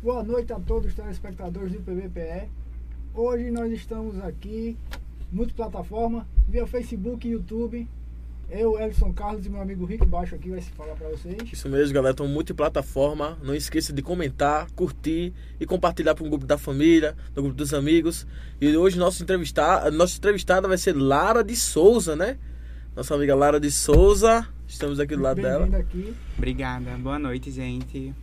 Boa noite a todos os telespectadores do PBPE. Hoje nós estamos aqui, multiplataforma, via Facebook e YouTube. Eu, Elson Carlos e meu amigo Rick Baixo aqui vai se falar para vocês. Isso mesmo, galera. Estão multiplataforma. Não esqueça de comentar, curtir e compartilhar para o grupo da família, no grupo dos amigos. E hoje nosso entrevistado, nossa entrevistada vai ser Lara de Souza, né? Nossa amiga Lara de Souza. Estamos aqui do lado dela. aqui. Obrigada. Boa noite, gente.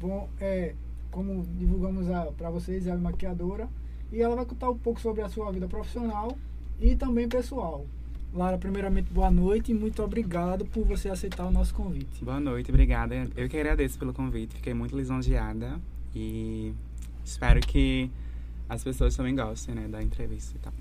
Bom, é, como divulgamos para vocês, ela é maquiadora e ela vai contar um pouco sobre a sua vida profissional e também pessoal. Lara, primeiramente, boa noite e muito obrigado por você aceitar o nosso convite. Boa noite, obrigada. Eu que agradeço pelo convite, fiquei muito lisonjeada e espero que as pessoas também gostem né, da entrevista e tal.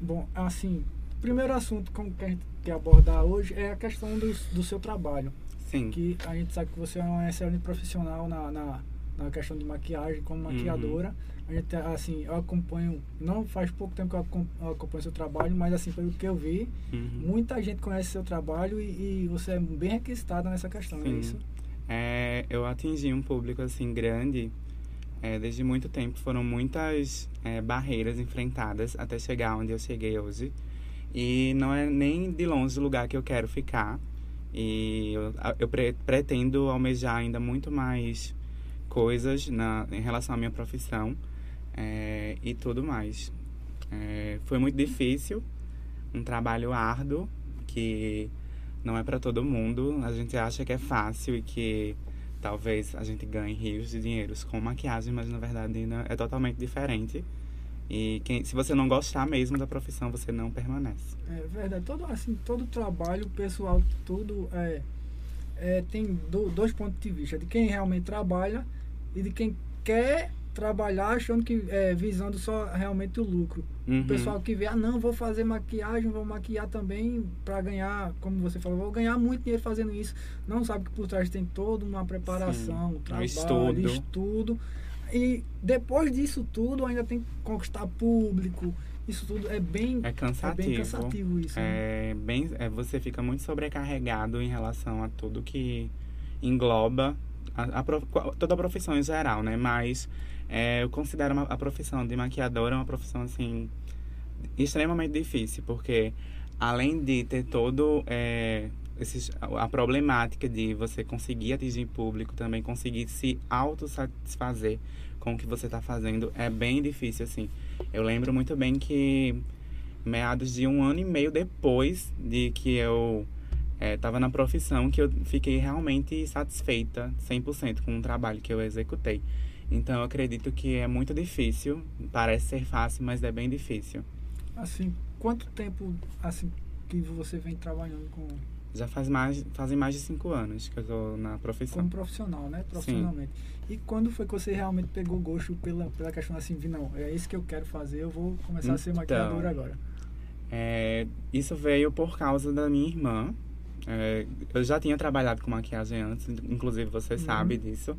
Bom, assim, primeiro assunto que a gente quer abordar hoje é a questão do, do seu trabalho. Sim. Que a gente sabe que você é uma excelente profissional na, na, na questão de maquiagem, como maquiadora. Uhum a gente, assim, eu acompanho, não faz pouco tempo que eu acompanho seu trabalho, mas assim, pelo que eu vi, uhum. muita gente conhece seu trabalho e, e, você é bem requisitada nessa questão, é Sim. é isso? É, eu atingi um público, assim, grande é, desde muito tempo. Foram muitas é, barreiras enfrentadas até chegar onde eu cheguei hoje. E não é nem de longe o lugar que eu quero ficar. E eu, eu pre pretendo almejar ainda muito mais coisas na, em relação à minha profissão é, e tudo mais. É, foi muito difícil, um trabalho árduo que não é para todo mundo. A gente acha que é fácil e que talvez a gente ganhe rios de dinheiros com maquiagem, mas na verdade é totalmente diferente. E quem, se você não gostar mesmo da profissão, você não permanece. É verdade. Todo, assim, todo trabalho pessoal, tudo é, é tem do, dois pontos de vista. De quem realmente trabalha e de quem quer trabalhar achando que é, visando só realmente o lucro. Uhum. O pessoal que vê, ah não, vou fazer maquiagem, vou maquiar também para ganhar, como você falou, vou ganhar muito dinheiro fazendo isso. Não sabe que por trás tem toda uma preparação, um trabalho, estudo. estudo. E depois disso tudo ainda tem que conquistar público. Isso tudo é bem é cansativo. É bem cansativo isso. É né? bem, é, você fica muito sobrecarregado em relação a tudo que engloba a, a, toda a profissão em geral, né? Mas é, eu considero uma, a profissão de maquiadora uma profissão, assim, extremamente difícil, porque além de ter todo é, esses, a problemática de você conseguir atingir público, também conseguir se autossatisfazer com o que você está fazendo, é bem difícil, assim. Eu lembro muito bem que meados de um ano e meio depois de que eu estava é, na profissão, que eu fiquei realmente satisfeita 100% com o trabalho que eu executei. Então eu acredito que é muito difícil. Parece ser fácil, mas é bem difícil. Assim, quanto tempo assim que você vem trabalhando com já faz mais, fazem mais de cinco anos que eu estou na profissão. Como profissional, né? Profissionalmente. Sim. E quando foi que você realmente pegou gosto pela, pela questão assim, de não, é isso que eu quero fazer, eu vou começar então, a ser maquiadora então, agora? É, isso veio por causa da minha irmã. É, eu já tinha trabalhado com maquiagem antes, inclusive você uhum. sabe disso.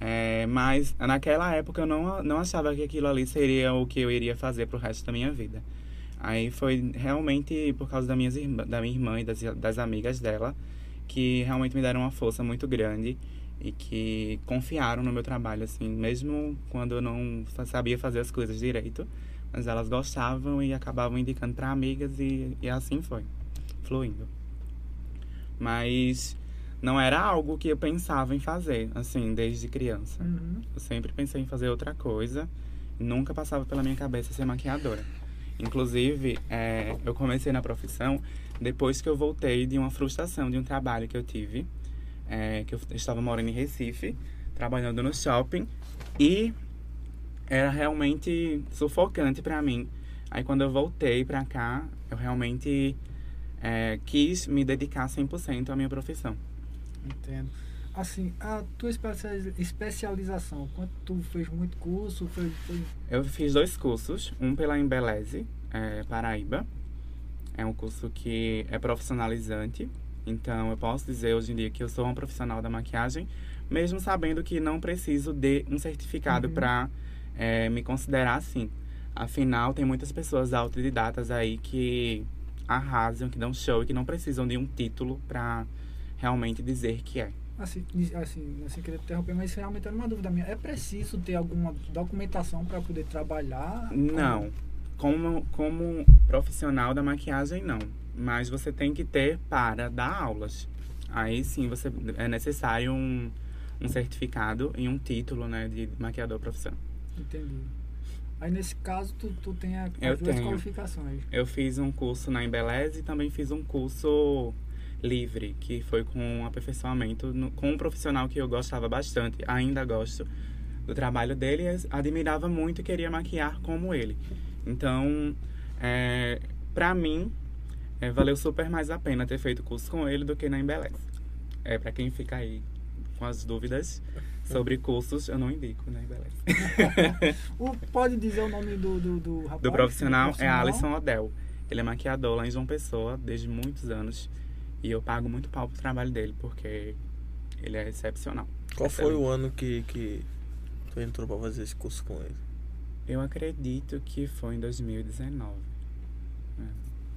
É, mas naquela época eu não, não achava que aquilo ali seria o que eu iria fazer pro resto da minha vida. Aí foi realmente por causa da, minhas irmã, da minha irmã e das, das amigas dela que realmente me deram uma força muito grande e que confiaram no meu trabalho, assim, mesmo quando eu não sabia fazer as coisas direito, mas elas gostavam e acabavam indicando para amigas e, e assim foi, fluindo. Mas não era algo que eu pensava em fazer, assim, desde criança. Uhum. Eu sempre pensei em fazer outra coisa. Nunca passava pela minha cabeça ser maquiadora. Inclusive, é, eu comecei na profissão depois que eu voltei de uma frustração de um trabalho que eu tive. É, que eu estava morando em Recife, trabalhando no shopping. E era realmente sufocante para mim. Aí quando eu voltei para cá, eu realmente é, quis me dedicar 100% à minha profissão. Entendo. Assim, a tua especialização, quanto tu fez muito curso? Eu fiz dois cursos, um pela Embeleze, é, Paraíba. É um curso que é profissionalizante, então eu posso dizer hoje em dia que eu sou um profissional da maquiagem, mesmo sabendo que não preciso de um certificado uhum. para é, me considerar assim. Afinal, tem muitas pessoas autodidatas aí que arrasam, que dão show e que não precisam de um título para realmente dizer que é. Assim, assim, assim queria interromper, mas realmente era uma dúvida minha. É preciso ter alguma documentação para poder trabalhar? Não. Como, como profissional da maquiagem, não. Mas você tem que ter para dar aulas. Aí sim você é necessário um, um certificado e um título né, de maquiador profissional. Entendi. Aí nesse caso tu, tu tem a, Eu as duas tenho. qualificações. Eu fiz um curso na Embeleze e também fiz um curso livre, que foi com um aperfeiçoamento no- com um profissional que eu gostava bastante, ainda gosto do trabalho dele, e admirava muito e queria maquiar como ele. Então, é, para mim, é, valeu super mais a pena ter feito curso com ele do que na Embeleze. É, para quem fica aí com as dúvidas sobre cursos, eu não indico na Embeleze. O, pode dizer o nome do, do, do rapaz? Do profissional é profissional? Alisson Odell. Ele é maquiador lá em João Pessoa desde muitos anos. E eu pago muito pau pro trabalho dele, porque ele é excepcional. Qual foi o ano que, que tu entrou pra fazer esse curso com ele? Eu acredito que foi em 2019.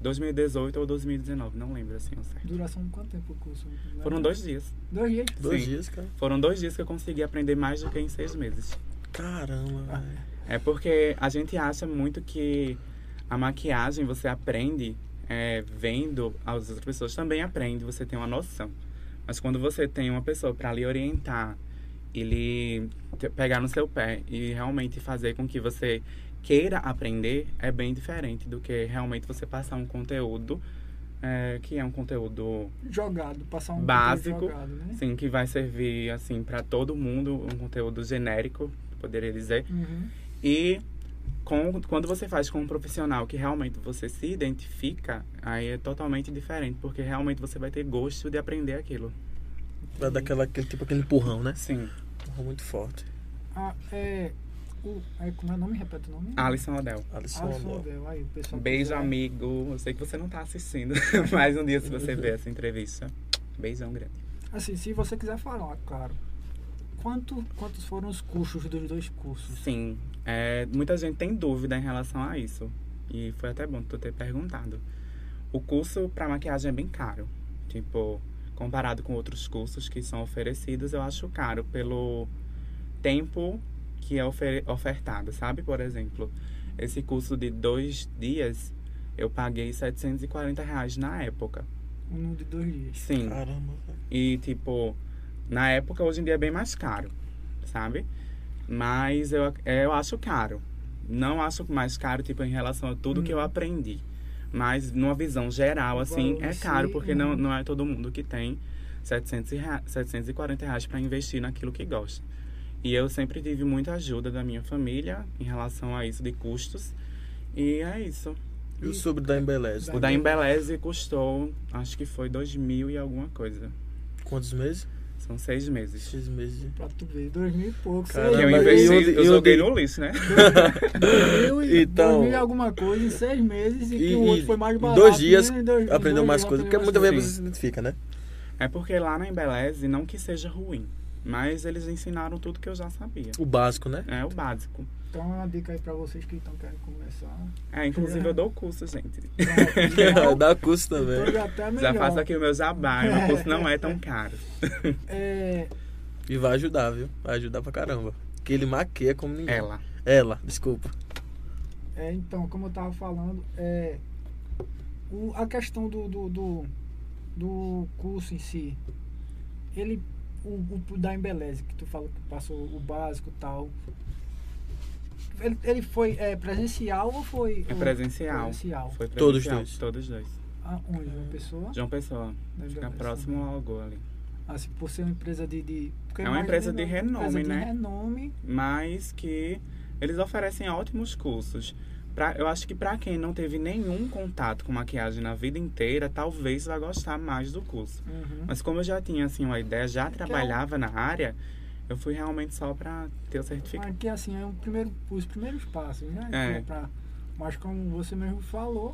É. 2018 ou 2019, não lembro assim ao certo. Duração de quanto tempo o curso? Foram dois dias. Dois dias? Dois Sim. dias, cara. Foram dois dias que eu consegui aprender mais do que em seis meses. Caramba, Ah. velho. É porque a gente acha muito que a maquiagem você aprende é, vendo as outras pessoas também aprende, você tem uma noção. Mas quando você tem uma pessoa para lhe orientar e lhe te- pegar no seu pé e realmente fazer com que você queira aprender, é bem diferente do que realmente você passar um conteúdo é, que é um conteúdo Jogado, passar um Básico. jogado, né? assim que vai servir assim para todo mundo, um conteúdo genérico, poderia dizer. Uhum. E com, quando você faz com um profissional que realmente você se identifica, aí é totalmente diferente, porque realmente você vai ter gosto de aprender aquilo. Vai dar aquela, aquele, tipo aquele empurrão, né? Sim. Empurrão muito forte. Ah, é, o, é, como é o nome? Repete o nome? Alisson Odell. Alisson Alisson Odell. Odell. Aí, o pessoal Beijo, quiser- amigo. Eu sei que você não tá assistindo, mas um dia se você ver essa entrevista, beijão grande. Assim, se você quiser falar, claro. Quanto, quantos foram os custos dos dois cursos? Sim, é, muita gente tem dúvida em relação a isso. E foi até bom tu ter perguntado. O curso para maquiagem é bem caro. Tipo, comparado com outros cursos que são oferecidos, eu acho caro pelo tempo que é ofer- ofertado, sabe? Por exemplo, esse curso de dois dias, eu paguei 740 reais na época. Um de dois dias. Sim. Caramba. E, tipo, na época, hoje em dia é bem mais caro, sabe? Mas eu, eu acho caro. Não acho mais caro, tipo, em relação a tudo que eu Hum. aprendi. Mas, numa visão geral, assim, é caro, porque não, uhum. não é todo mundo que tem 700 rea- 740 reais para investir naquilo que gosta. E eu sempre tive muita ajuda da minha família em relação a isso de custos. E é isso. E o sobre da Embeleze? O da Embeleze custou, acho que foi dois mil e alguma coisa. Quantos meses? São seis meses. Seis meses. Pra tu ver, dois mil e pouco. Caramba, Que eu investi, e eu e o joguei no lixo, né? Dois mil e, Então- dois mil e alguma coisa em seis meses e, que E- o outro foi mais barato. dois dias né? Dois- Aprendeu dois mais dias coisas. Porque muitas mais vezes você se identifica, né? É porque lá na Embeleze, não que seja ruim, mas eles ensinaram tudo que eu já sabia. O básico, né? É o básico. Então é uma dica aí pra vocês que estão querendo começar. É, inclusive eu dou curso, gente. Pronto, Dá curso então também. já tá faço aqui o meu jabá, e meu curso não é tão caro. É, E vai ajudar, viu? Vai ajudar pra caramba. Que ele maqueia como ninguém. Ela. Ela, desculpa. é, então, como eu tava falando, é, o, a questão do, do, do, do curso em si, ele, o, o da Embeleze, que tu falou que passou o básico e tal, ele, ele foi é, presencial ou foi... É presencial. presencial. Foi Todos presencial. dois. Todos dois. Aonde? Uma pessoa? João Pessoa. Fica próximo ao Algoa ali. Assim, por ser uma empresa de... de porque É uma empresa de renome, empresa né? De renome. mas que eles oferecem ótimos cursos. Pra, eu acho que para quem não teve nenhum contato com maquiagem na vida inteira, talvez vá gostar mais do curso. Uhum. Mas como eu já tinha assim uma ideia, já trabalhava na área, eu fui realmente só para ter o certificado. Aqui, assim, é o primeiro, os primeiros passos, né? É. Pra- mas como você mesmo falou,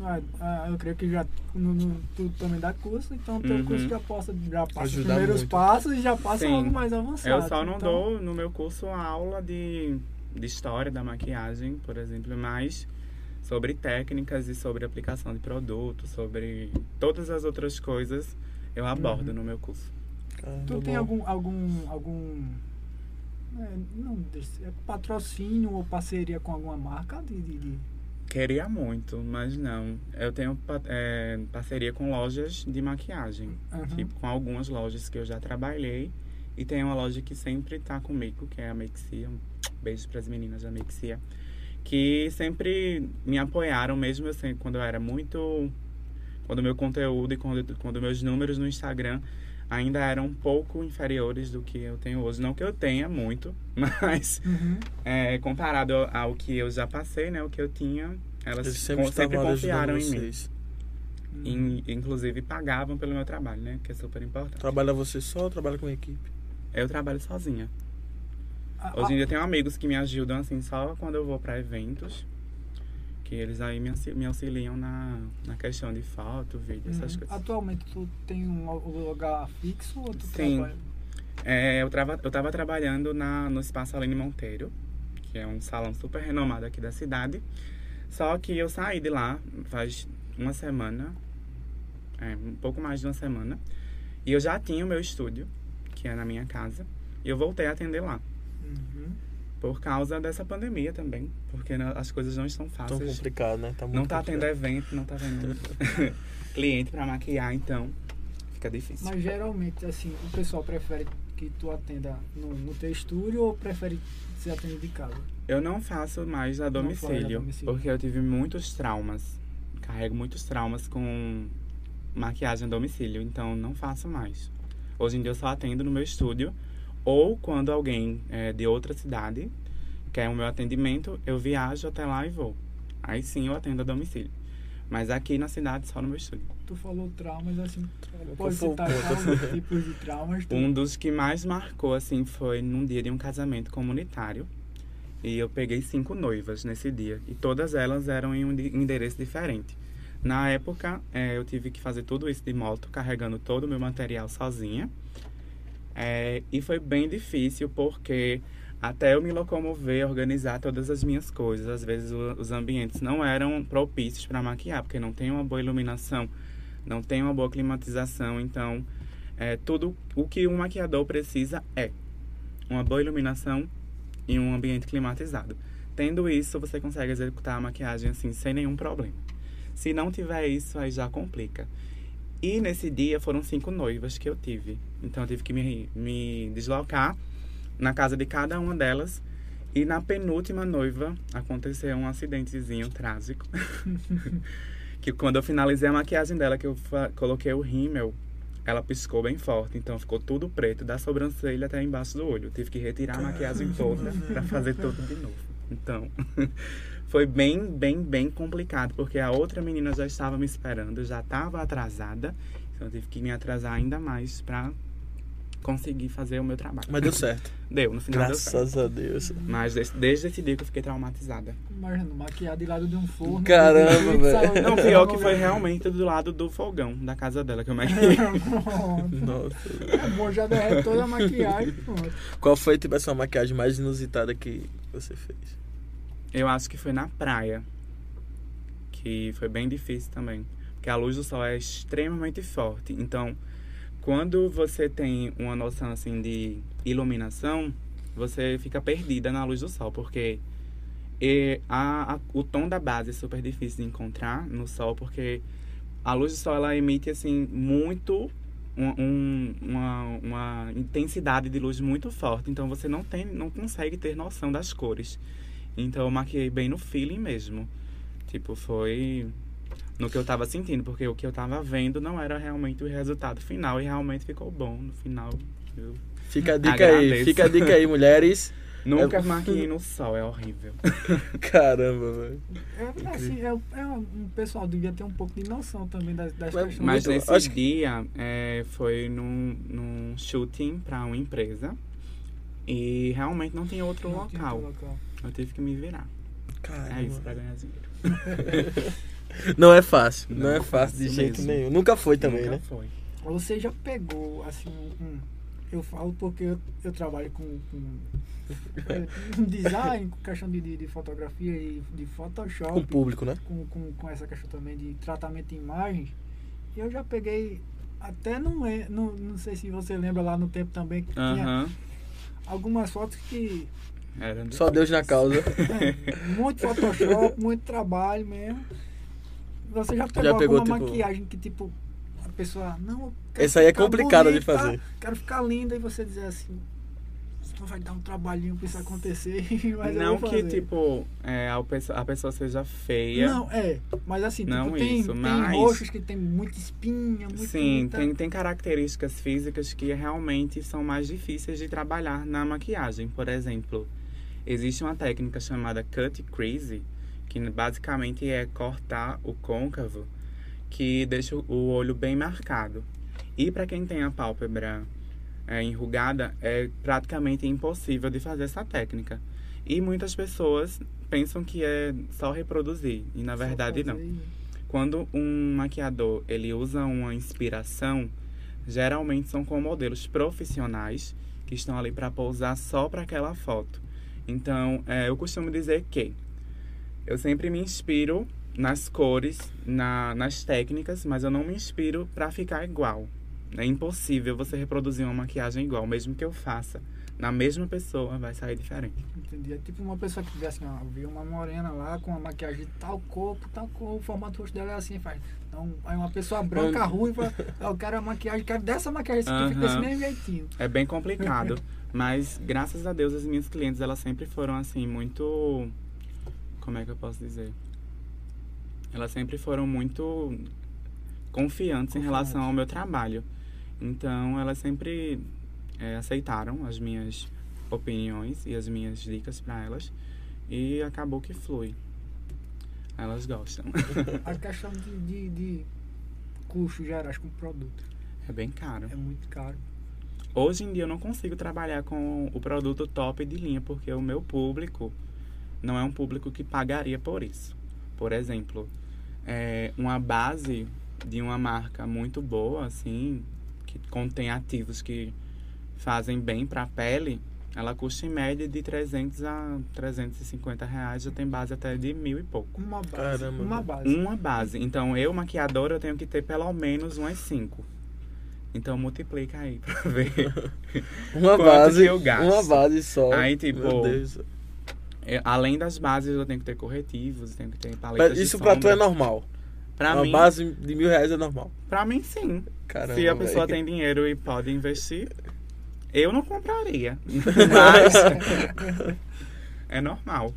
ah, ah, eu creio que já no, no, tu também dá curso, então teu Uhum. curso já, possa, já passa os Ajuda primeiros muito. passos e já passa Sim. algo mais avançado. Eu só não então, dou no meu curso a aula de, de história da maquiagem, por exemplo, mas sobre técnicas e sobre aplicação de produtos, sobre todas as outras coisas eu abordo Uhum. no meu curso. Caramba, Tu tem bom. algum. algum. algum. é, não, é patrocínio ou parceria com alguma marca de. de, de- Queria muito, mas não. Eu tenho é, parceria com lojas de maquiagem. Aham. Tipo, com algumas lojas que eu já trabalhei. E tem uma loja que sempre tá comigo, que é a Mexia. Um beijo pras meninas da Mexia. Que sempre me apoiaram, mesmo assim, quando eu era muito. Quando meu conteúdo e quando, quando meus números no Instagram ainda eram um pouco inferiores do que eu tenho hoje. Não que eu tenha muito, mas Uhum. é, comparado ao, que eu já passei, né? O que eu tinha, elas Eles sempre con- sempre confiaram em mim. inclusive pagavam pelo meu trabalho, né? Que é super importante. Trabalha você só ou trabalha com equipe? Eu trabalho sozinha. A- Hoje em a- dia eu tenho amigos que me ajudam assim só quando eu vou pra eventos. Que eles aí me, auxi- me auxiliam na, na questão de foto, vídeo, essas Uhum. coisas. Atualmente tu tem um lugar fixo ou tu Sim. trabalha? É, eu, trava, eu tava trabalhando na, no Espaço Aline Monteiro, que é um salão super renomado aqui da cidade. Só que eu saí de lá faz uma semana, é, um pouco mais de uma semana. E eu já tinha o meu estúdio, que é na minha casa. E eu voltei a atender lá. Uhum. Por causa dessa pandemia também. Porque né, as coisas não estão Tão fáceis. complicado, né? Tá muito Não tá tendo complicado. evento, não tá tendo cliente pra maquiar, então fica difícil. Mas geralmente, assim, o pessoal prefere que tu atenda no, no teu estúdio ou prefere ser atendido de casa? Eu não faço mais a faz a domicílio, domicílio. porque eu tive muitos traumas. Carrego muitos traumas com maquiagem a domicílio, então não faço mais. Hoje em dia eu só atendo no meu estúdio, ou quando alguém é, de outra cidade quer o meu atendimento, eu viajo até lá e vou. Aí sim eu atendo a domicílio. Mas aqui na cidade, só no meu estúdio. Tu falou traumas, assim, Qual pode citar tipos de traumas. Tu... Um dos que mais marcou, assim, foi num dia de um casamento comunitário. E eu peguei cinco noivas nesse dia. E todas elas eram em um endereço diferente. Na época, eh, eu tive que fazer tudo isso de moto, carregando todo o meu material sozinha. Eh, e foi bem difícil, porque até eu me locomover, organizar todas as minhas coisas. Às vezes o- os ambientes não eram propícios para maquiar, porque não tem uma boa iluminação, não tem uma boa climatização. Então, é, tudo o que um maquiador precisa é uma boa iluminação e um ambiente climatizado. Tendo isso, você consegue executar a maquiagem assim sem nenhum problema. Se não tiver isso, aí já complica. E nesse dia foram cinco noivas que eu tive. Então eu tive que me, me deslocar na casa de cada uma delas. E na penúltima noiva aconteceu um acidentezinho trágico. que quando eu finalizei a maquiagem dela, que eu coloquei o rímel, ela piscou bem forte, então ficou tudo preto, da sobrancelha até embaixo do olho. Eu tive que retirar a maquiagem toda pra fazer tudo de novo. Então, foi bem, bem, bem complicado, porque a outra menina já estava me esperando, já estava atrasada, então eu tive que me atrasar ainda mais pra conseguir fazer o meu trabalho. Mas deu certo. Deu, no final deu certo. Graças a Deus. Mas desde, desde esse dia que eu fiquei traumatizada. Imagina, maquiar de lado de um forno. Caramba, velho. Não, pior que foi realmente do lado do fogão da casa dela que eu maquiei. Pronto. Nossa. Bom, já derrete toda a maquiagem. Pronto. Qual foi, tipo, essa maquiagem mais inusitada que você fez? Eu acho que foi na praia. Que foi bem difícil também. Porque a luz do sol é extremamente forte. Então, quando você tem uma noção assim de iluminação, você fica perdida na luz do sol. Porque e a, a- o tom da base é super difícil de encontrar no sol. Porque a luz do sol ela emite assim muito um- um- uma, uma intensidade de luz muito forte. Então você não tem, não consegue ter noção das cores. Então eu maquiei bem no feeling mesmo. Tipo, foi no que eu tava sentindo, porque o que eu tava vendo não era realmente o resultado final e realmente ficou bom no final. Eu Fica a dica aí, Agradeço. fica a dica aí, mulheres. nunca É- maquiei no sol, é horrível. Caramba, velho. É, assim, é, é um, um pessoal devia ter um pouco de noção também das, das Mas- questões. Mas nesse acho dia é, foi num, num shooting pra uma empresa e realmente não tinha outro Não tinha local. outro local. Eu tive que me virar. Caramba. É isso pra ganhar dinheiro. Não é fácil, não, Não é é fácil de jeito mesmo. nenhum. Nunca foi também, Nunca né? foi. Você já pegou, assim, um, eu falo porque eu, eu trabalho com, com design, com questão de, de, de fotografia e de Photoshop. Com o público, né? com, com, com essa questão também de tratamento de imagens. E eu já peguei Até não é. Não, não sei se você lembra lá no tempo também que tinha Aham. algumas fotos que. Era Só Deus na causa. é, muito Photoshop, muito trabalho mesmo. Você já pegou, Já pegou, alguma tipo- maquiagem que tipo. A pessoa. Não, Essa aí é ficar complicada de fazer. Quero ficar linda e você dizer assim. Só vai dar um trabalhinho pra isso acontecer. Mas eu não vou que, fazer." tipo, é, a, pessoa, a pessoa seja feia. Não, é. Mas assim, Não tipo, tem, isso, tem mas- roxos que tem muita espinha, muita. Sim, muita- tem, tem características físicas que realmente são mais difíceis de trabalhar na maquiagem. Por exemplo, existe uma técnica chamada cut crease, que basicamente é cortar o côncavo, que deixa o olho bem marcado. E para quem tem a pálpebra é, enrugada, é praticamente impossível de fazer essa técnica. E muitas pessoas pensam que é só reproduzir, e na verdade não. Quando um maquiador ele usa uma inspiração, geralmente são com modelos profissionais que estão ali para pousar só para aquela foto. Então, é, eu costumo dizer que eu sempre me inspiro nas cores, na, nas técnicas, mas eu não me inspiro para ficar igual. É impossível você reproduzir uma maquiagem igual, mesmo que eu faça na mesma pessoa, vai sair diferente. Entendi. É tipo uma pessoa que vê assim, ó, viu uma morena lá com uma maquiagem de tal corpo, tal cor, o formato rosto dela é assim, faz. Então, aí uma pessoa branca, ruiva, eu quero a maquiagem, quero dessa maquiagem que fica desse mesmo jeitinho. É bem complicado, mas graças a Deus as minhas clientes elas sempre foram assim muito como é que eu posso dizer? Elas sempre foram muito confiantes em relação ao meu trabalho. Então elas sempre é, aceitaram as minhas opiniões e as minhas dicas para elas e acabou que flui. Elas gostam. A questão de, de, de custos gerais com produto É bem caro. é muito caro. Hoje em dia eu não consigo trabalhar com o produto top de linha, porque o meu público não é um público que pagaria por isso. Por exemplo, é, uma base de uma marca muito boa, assim, que contém ativos que fazem bem para a pele, ela custa em média de 300 a 350 reais, já tem base até de mil e pouco. Uma base. Caramba, uma base. Uma base. Então, eu, maquiadora, eu tenho que ter pelo menos umas cinco. Então, multiplica aí pra ver. Uma base. eu gasto? Uma base só. Aí, tipo, Meu Deus. É, Além das bases, eu tenho que ter corretivos, eu tenho que ter Mas paletas Isso de pra tu é normal. Pra Uma mim, base de mil reais é normal. pra mim, sim. Caramba. Se a pessoa velho. tem dinheiro e pode investir, eu não compraria. Mas é normal.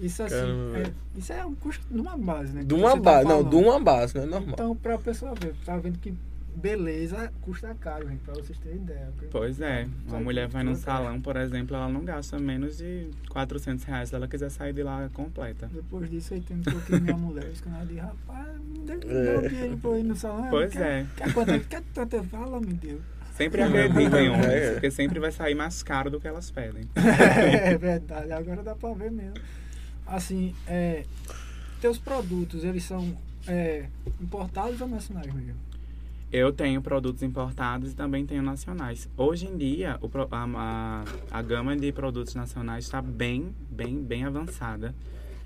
Isso assim, Caramba, é, isso é um custo de uma base, né? De que uma você tá base. Não, de uma base, não é normal. Então, pra pessoa ver, tá vendo que beleza custa caro, gente, pra vocês terem ideia. Pois é. Uma mulher vai num salão, por exemplo, ela não gasta menos de 400 reais se ela quiser sair de lá completa. Depois disso aí tem um pouquinho minha mulher, isso que eu digo, rapaz, me dê, me É. dinheiro pra ir no salão. Pois quer, é. Quer quanto, quer tanto eu falo, meu Deus. Sempre acredita em homens, É. porque sempre vai sair mais caro do que elas pedem. é verdade, agora dá pra ver mesmo. Assim, é, teus produtos, eles são é, importados ou nacionais mesmo? Eu tenho produtos importados e também tenho nacionais. Hoje em dia, o a, a, a gama de produtos nacionais está bem, bem, bem avançada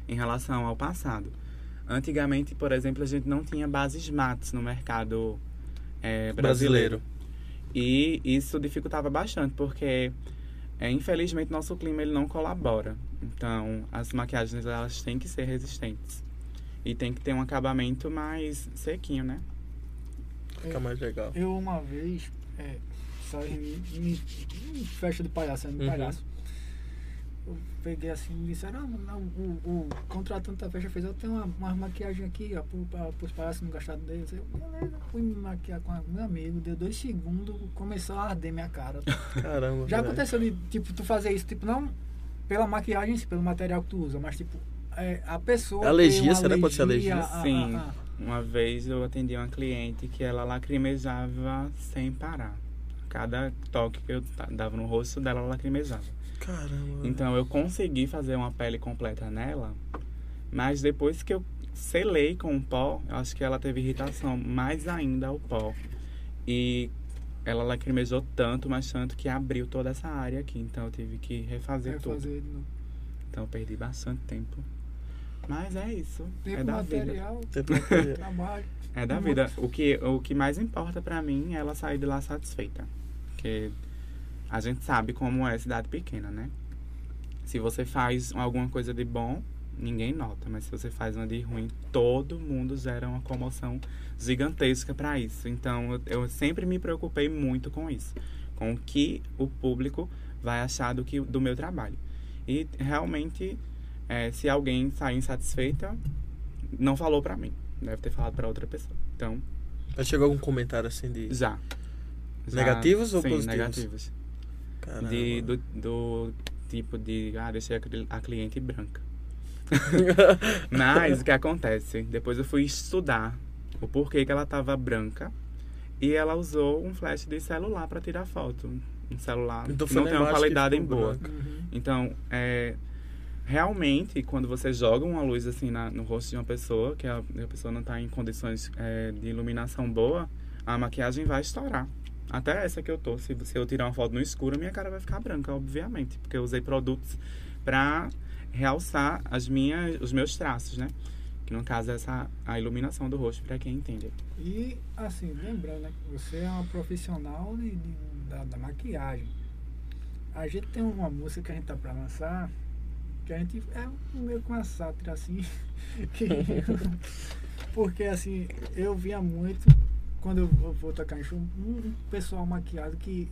em relação ao passado. Antigamente, por exemplo, a gente não tinha bases mates no mercado é, brasileiro. Brasileiro. E isso dificultava bastante, porque é, infelizmente nosso clima ele não colabora. Então, as maquiagens elas têm que ser resistentes. E tem que ter um acabamento mais sequinho, né? Fica mais legal. Eu uma vez é, saí em, em- em festa de palhaço, de Uhum. palhaço. Eu peguei assim e disseram, ah, não, o, o contratante da festa fez, eu tenho uma, uma maquiagem aqui, ó, pro, pra, pros palhaços não gastarem deles. Eu, beleza, fui me maquiar com a- meu amigo, deu dois segundos, começou a arder minha cara. Caramba. Já aconteceu de, tipo, tu fazer isso, tipo, não pela maquiagem, pelo material que tu usa, mas tipo, é, a pessoa. Alergia, será que pode ser alergia? a- a- Sim. a- Uma vez eu atendi uma cliente que ela lacrimejava sem parar. Cada toque que eu dava no rosto dela, ela lacrimejava. Caramba. Então eu consegui fazer uma pele completa nela, mas depois que eu selei com o pó, eu acho que ela teve irritação mais ainda ao pó. E ela lacrimejou tanto, mas tanto que abriu toda essa área aqui. Então eu tive que refazer, tudo. refazer de novo. Então eu perdi bastante tempo Mas é isso. Tempo é da vida. material, material. trabalho. É da vida. O que, o que mais importa pra mim é ela sair de lá satisfeita. Porque a gente sabe como é cidade pequena, né? Se você faz alguma coisa de bom, ninguém nota. Mas se você faz uma de ruim, todo mundo gera uma comoção gigantesca pra isso. Então eu, sempre me preocupei muito com isso. Com o que o público vai achar do, que, do meu trabalho. E realmente, é, se alguém sair insatisfeita, não falou pra mim. Deve ter falado pra outra pessoa. Então, Já chegou algum comentário assim de. já. Já- Negativos ou sim, positivos? negativos. Caramba. De, do, do tipo de, ah, deixei a, cli- a cliente branca. Mas o que acontece? Depois eu fui estudar o porquê que ela tava branca e ela usou um flash de celular para tirar foto. Um celular Então que não tem uma qualidade boa. Uhum. Então, é, realmente, quando você joga uma luz assim na- no rosto de uma pessoa, que a, a pessoa não está em condições é, de iluminação boa, a maquiagem vai estourar. Até essa que eu tô. Se, se eu tirar uma foto no escuro, minha cara vai ficar branca, obviamente. Porque eu usei produtos para realçar as minhas, os meus traços, né? Que no caso é essa, a iluminação do rosto, para quem entende. E, assim, lembrando, né, que você é uma profissional de, de- da, da maquiagem. A gente tem uma música que a gente tá pra lançar, que a gente é meio com uma sátira, assim. que- porque, assim, eu via muito, quando eu vou, vou tocar em show, um, pessoal maquiado que,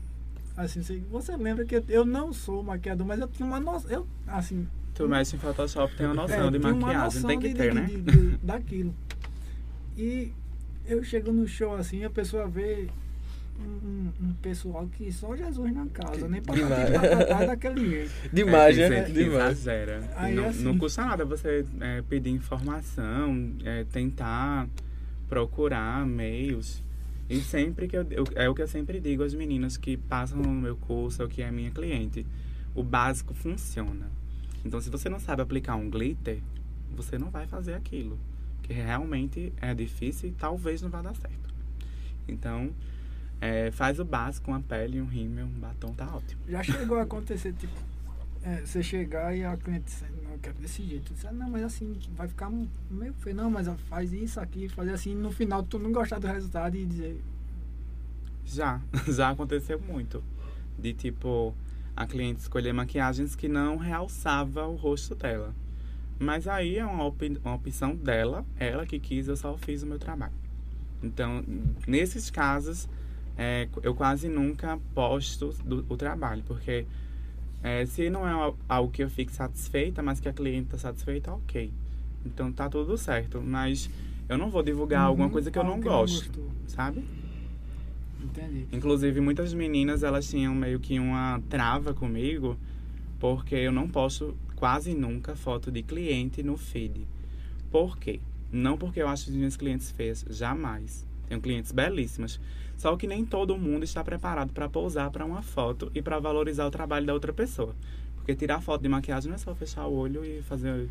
assim, você, lembra que eu, eu não sou maquiador, mas eu tinha uma noção, eu, assim, Tu mexe em Photoshop, tem uma noção é, de maquiagem, tem que de- ter, de- né? de- de- daquilo. E eu chego no show assim, a pessoa vê um, um- um pessoal que só Jesus na casa, nem pra tratar daquele jeito. Demais, é, né? que Demais. Aí, não, assim- não custa nada você é, pedir informação, é, tentar procurar meios. E sempre que eu, eu- É o que eu sempre digo às meninas que passam no meu curso, ou que é minha cliente. O básico funciona. Então, se você não sabe aplicar um glitter, você não vai fazer aquilo. Que realmente é difícil e talvez não vá dar certo. Então, é, faz o básico, uma pele, um rímel, um batom, tá ótimo. Já chegou a acontecer, tipo, é, você chegar e a cliente dizer, não, eu quero desse jeito. Você, não, mas assim, vai ficar meio feio. Não, mas faz isso aqui, fazer assim, no final tu não gostar do resultado e dizer, Já, já aconteceu muito. De tipo, a cliente escolher maquiagens que não realçava o rosto dela. Mas aí é uma, opi- uma opção dela, ela que quis, eu só fiz o meu trabalho. Então, nesses casos, é, eu quase nunca posto do- o trabalho, porque é, se não é al- algo que eu fique satisfeita, mas que a cliente está satisfeita, ok. Então tá tudo certo. Mas eu não vou divulgar alguma "Uhum, coisa que eu não gosto, gostou." sabe? Entendi. Inclusive, muitas meninas, elas tinham meio que uma trava comigo, porque eu não posto quase nunca foto de cliente no feed. Por quê? Não porque eu acho as minhas clientes feias, jamais. Tenho clientes belíssimas. Só que nem todo mundo está preparado para pousar para uma foto e para valorizar o trabalho da outra pessoa. Porque tirar foto de maquiagem não é só fechar o olho e fazer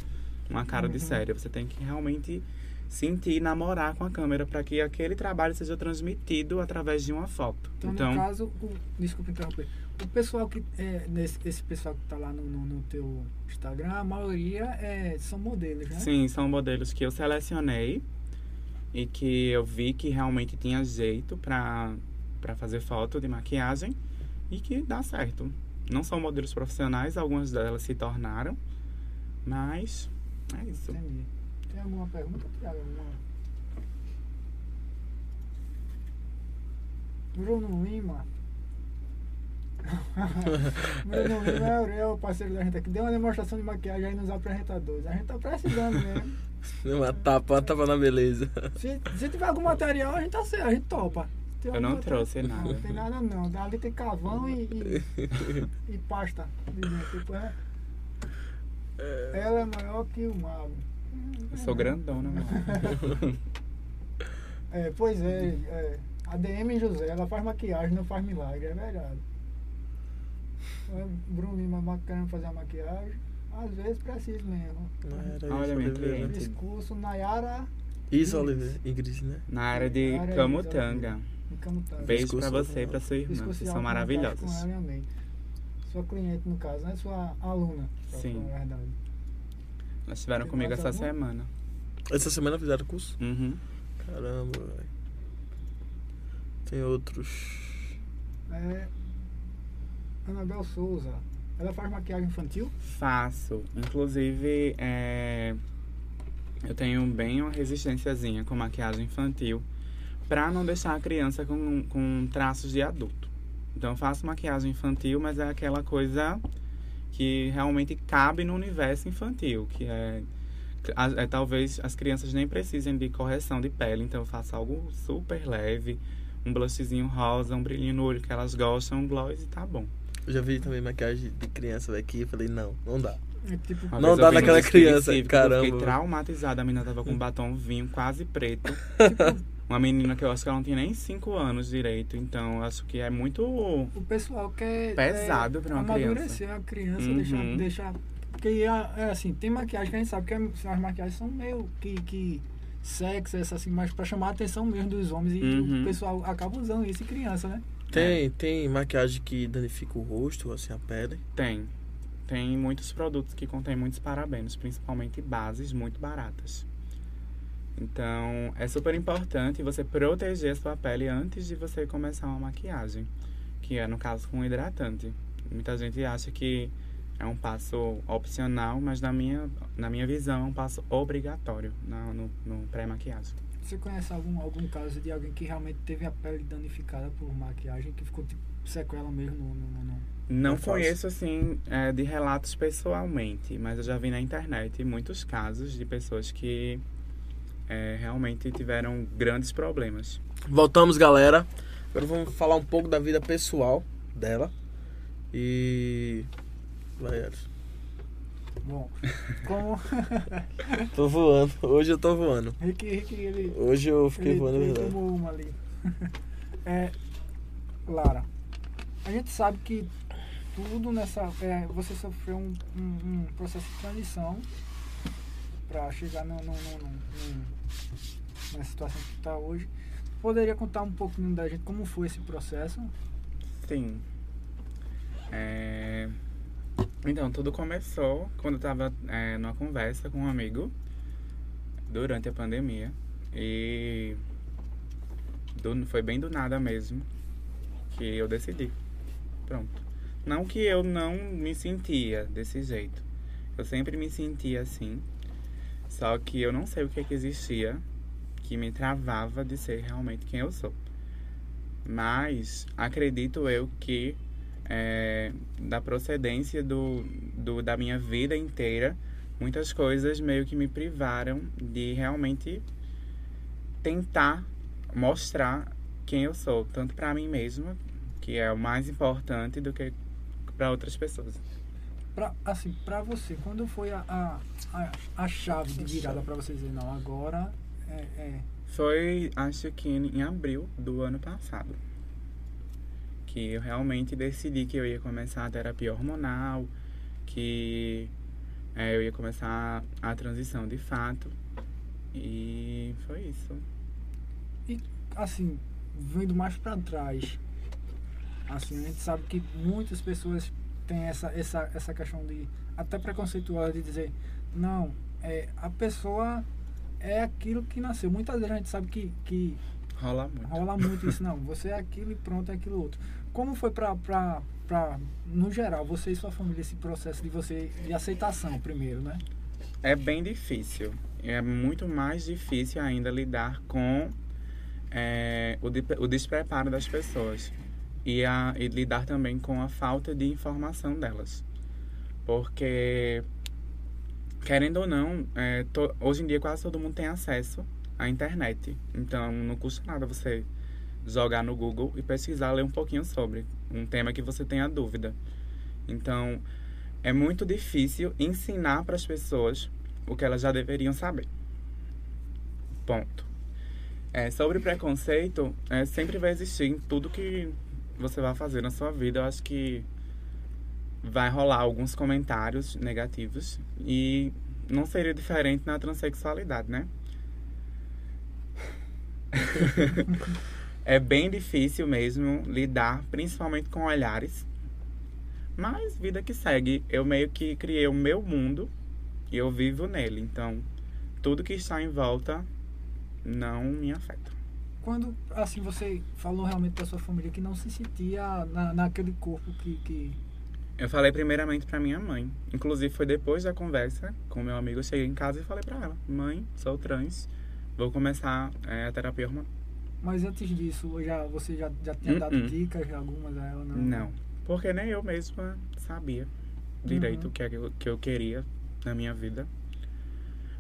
uma cara de Uhum. séria. Você tem que realmente sentir, namorar com a câmera para que aquele trabalho seja transmitido através de uma foto. Então, Então, no caso, o, desculpa interromper. O pessoal que é nesse esse pessoal que tá lá no, no, no teu Instagram, a maioria é, são modelos, né? sim, são modelos que eu selecionei e que eu vi que realmente tinha jeito para para fazer foto de maquiagem e que dá certo. Não são modelos profissionais, algumas delas se tornaram, mas é isso. Entendi. Tem alguma pergunta, Thiago? Alguma... Bruno Lima. Bruno Lima é o parceiro da gente aqui. Deu uma demonstração de maquiagem aí nos apresentadores. A gente tá precisando mesmo. Uma tapa, uma tapa na beleza. Se, se tiver algum material, a gente tá certo, a gente topa. Eu não material- trouxe nada. Não, tem nada não. Ali tem carvão e, e, e pasta. Tipo, é- Ela é maior que o mago. Eu sou grandona, mano. É, pois é, é. A DM José, ela faz maquiagem, não faz milagre, é verdade. É, Bruno Lima querendo fazer a maquiagem, às vezes precisa mesmo. Não era Olha, isso, minha Oliveira. cliente. Discurso Nayara Isa Oliveira. Ingrid, né? Na área de Na área de Camutanga. em Camutanga. Beijo Discurso pra você e pra sua irmã, de são maravilhosas. Com ela amei. Sua cliente, no caso, né? Sua aluna. pra Sim. falar a verdade. Elas estiveram Tem comigo mais essa algum? semana. Essa semana fizeram curso? Uhum. Caramba, velho. Tem outros. É, Anabel Souza. Ela faz maquiagem infantil? Faço. Inclusive, é, eu tenho bem uma resistênciazinha com maquiagem infantil pra não deixar a criança com, com traços de adulto. Então, eu faço maquiagem infantil, mas é aquela coisa que realmente cabe no universo infantil, que é, é talvez as crianças nem precisem de correção de pele, então eu faço algo super leve, um blushzinho rosa, um brilhinho no olho que elas gostam, um gloss e tá bom. Eu já vi também maquiagem de criança velho, aqui. Eu falei, não, não dá. É tipo, Não dá naquela criança, caramba. Eu fiquei traumatizada. A menina tava com um batom vinho quase preto. Uma menina que eu acho que ela não tinha nem 5 anos direito. Então, eu acho que é muito. o pessoal quer Pesado é, pra uma amadurecer a criança, Uhum. deixar, deixar. Porque é, é assim, tem maquiagem que a gente sabe que é- as maquiagens são meio que, que sexy, essa assim, mas pra chamar a atenção mesmo dos homens. E Uhum. o pessoal acaba usando isso em criança, né? Tem, tem maquiagem que danifica o rosto, assim, a pele. Tem. Tem muitos produtos que contêm muitos parabenos, principalmente bases muito baratas. Então, é super importante você proteger a sua pele antes de você começar uma maquiagem, que é no caso com hidratante. Muita gente acha que é um passo opcional, mas na minha, na minha visão é um passo obrigatório na- no, no pré-maquiagem. Você conhece algum, algum caso de alguém que realmente teve a pele danificada por maquiagem, que ficou tipo sequela mesmo no. no, no- no- Não conheço, assim, é, de relatos pessoalmente, mas eu já vi na internet muitos casos de pessoas que é, realmente tiveram grandes problemas. Voltamos, galera. Agora vamos falar um pouco da vida pessoal dela. E. Vai. Bom, como. Tô voando. Hoje eu tô voando. Rick, Rick, ele. Hoje eu fiquei ele, voando, ele tomou uma ali. é, Lara, a gente sabe que tudo nessa. é, você sofreu um, um- um processo de transição para chegar no, no, no, no- na situação que está hoje. Poderia contar um pouquinho da gente como foi esse processo? Sim. É, Então, tudo começou quando eu tava é, numa conversa com um amigo durante a pandemia. E do- foi bem do nada mesmo que eu decidi. Pronto. Não que eu não me sentia desse jeito. Eu sempre me sentia assim. Só que eu não sei o que, que existia que me travava de ser realmente quem eu sou. Mas acredito eu que é, da procedência do, do, da minha vida inteira, muitas coisas meio que me privaram de realmente tentar mostrar quem eu sou, tanto para mim mesma, que é o mais importante, do que para outras pessoas. Pra, assim, para você, quando foi a, a, a, a chave de virada para você dizer, não, agora é, é, Foi, acho que em abril do ano passado. Que eu realmente decidi que eu ia começar a terapia hormonal, que é, eu ia começar a transição de fato. E foi isso. assim, vindo mais para trás, assim, a gente sabe que muitas pessoas têm essa, essa, essa questão de, até preconceituosa de dizer, não, é, a pessoa é aquilo que nasceu. Muitas vezes a gente sabe que, que Rola muito. rola muito isso, não, você é aquilo e pronto, é aquilo outro. Como foi para, no geral, você e sua família, esse processo de você, de aceitação primeiro, né? É bem difícil. É muito mais difícil ainda lidar com é, o, de- o despreparo das pessoas e, a, e lidar também com a falta de informação delas. Porque, querendo ou não, é, to- hoje em dia quase todo mundo tem acesso à internet. Então, não custa nada você jogar no Google e pesquisar, ler um pouquinho sobre um tema que você tenha dúvida. Então, é muito difícil ensinar para as pessoas o que elas já deveriam saber. Ponto. É, sobre preconceito, é, sempre vai existir em tudo que você vai fazer na sua vida. Eu acho que vai rolar alguns comentários negativos e não seria diferente na transexualidade, né? é bem difícil mesmo lidar, principalmente com olhares. Mas vida que segue, eu meio que criei o meu mundo e eu vivo nele. Então, tudo que está em volta não me afeta. Quando, assim, você falou realmente da sua família que não se sentia na, naquele corpo que, que... Eu falei primeiramente para minha mãe. Inclusive, foi depois da conversa com meu amigo. Eu cheguei em casa e falei para ela: Mãe, sou trans, vou começar é, a terapia hormonal. Mas antes disso, já, você já, já tinha Uh-uh. dado dicas algumas a ela? Não, Não, porque nem eu mesma sabia direito Uhum. o que, é que, eu, que eu queria na minha vida.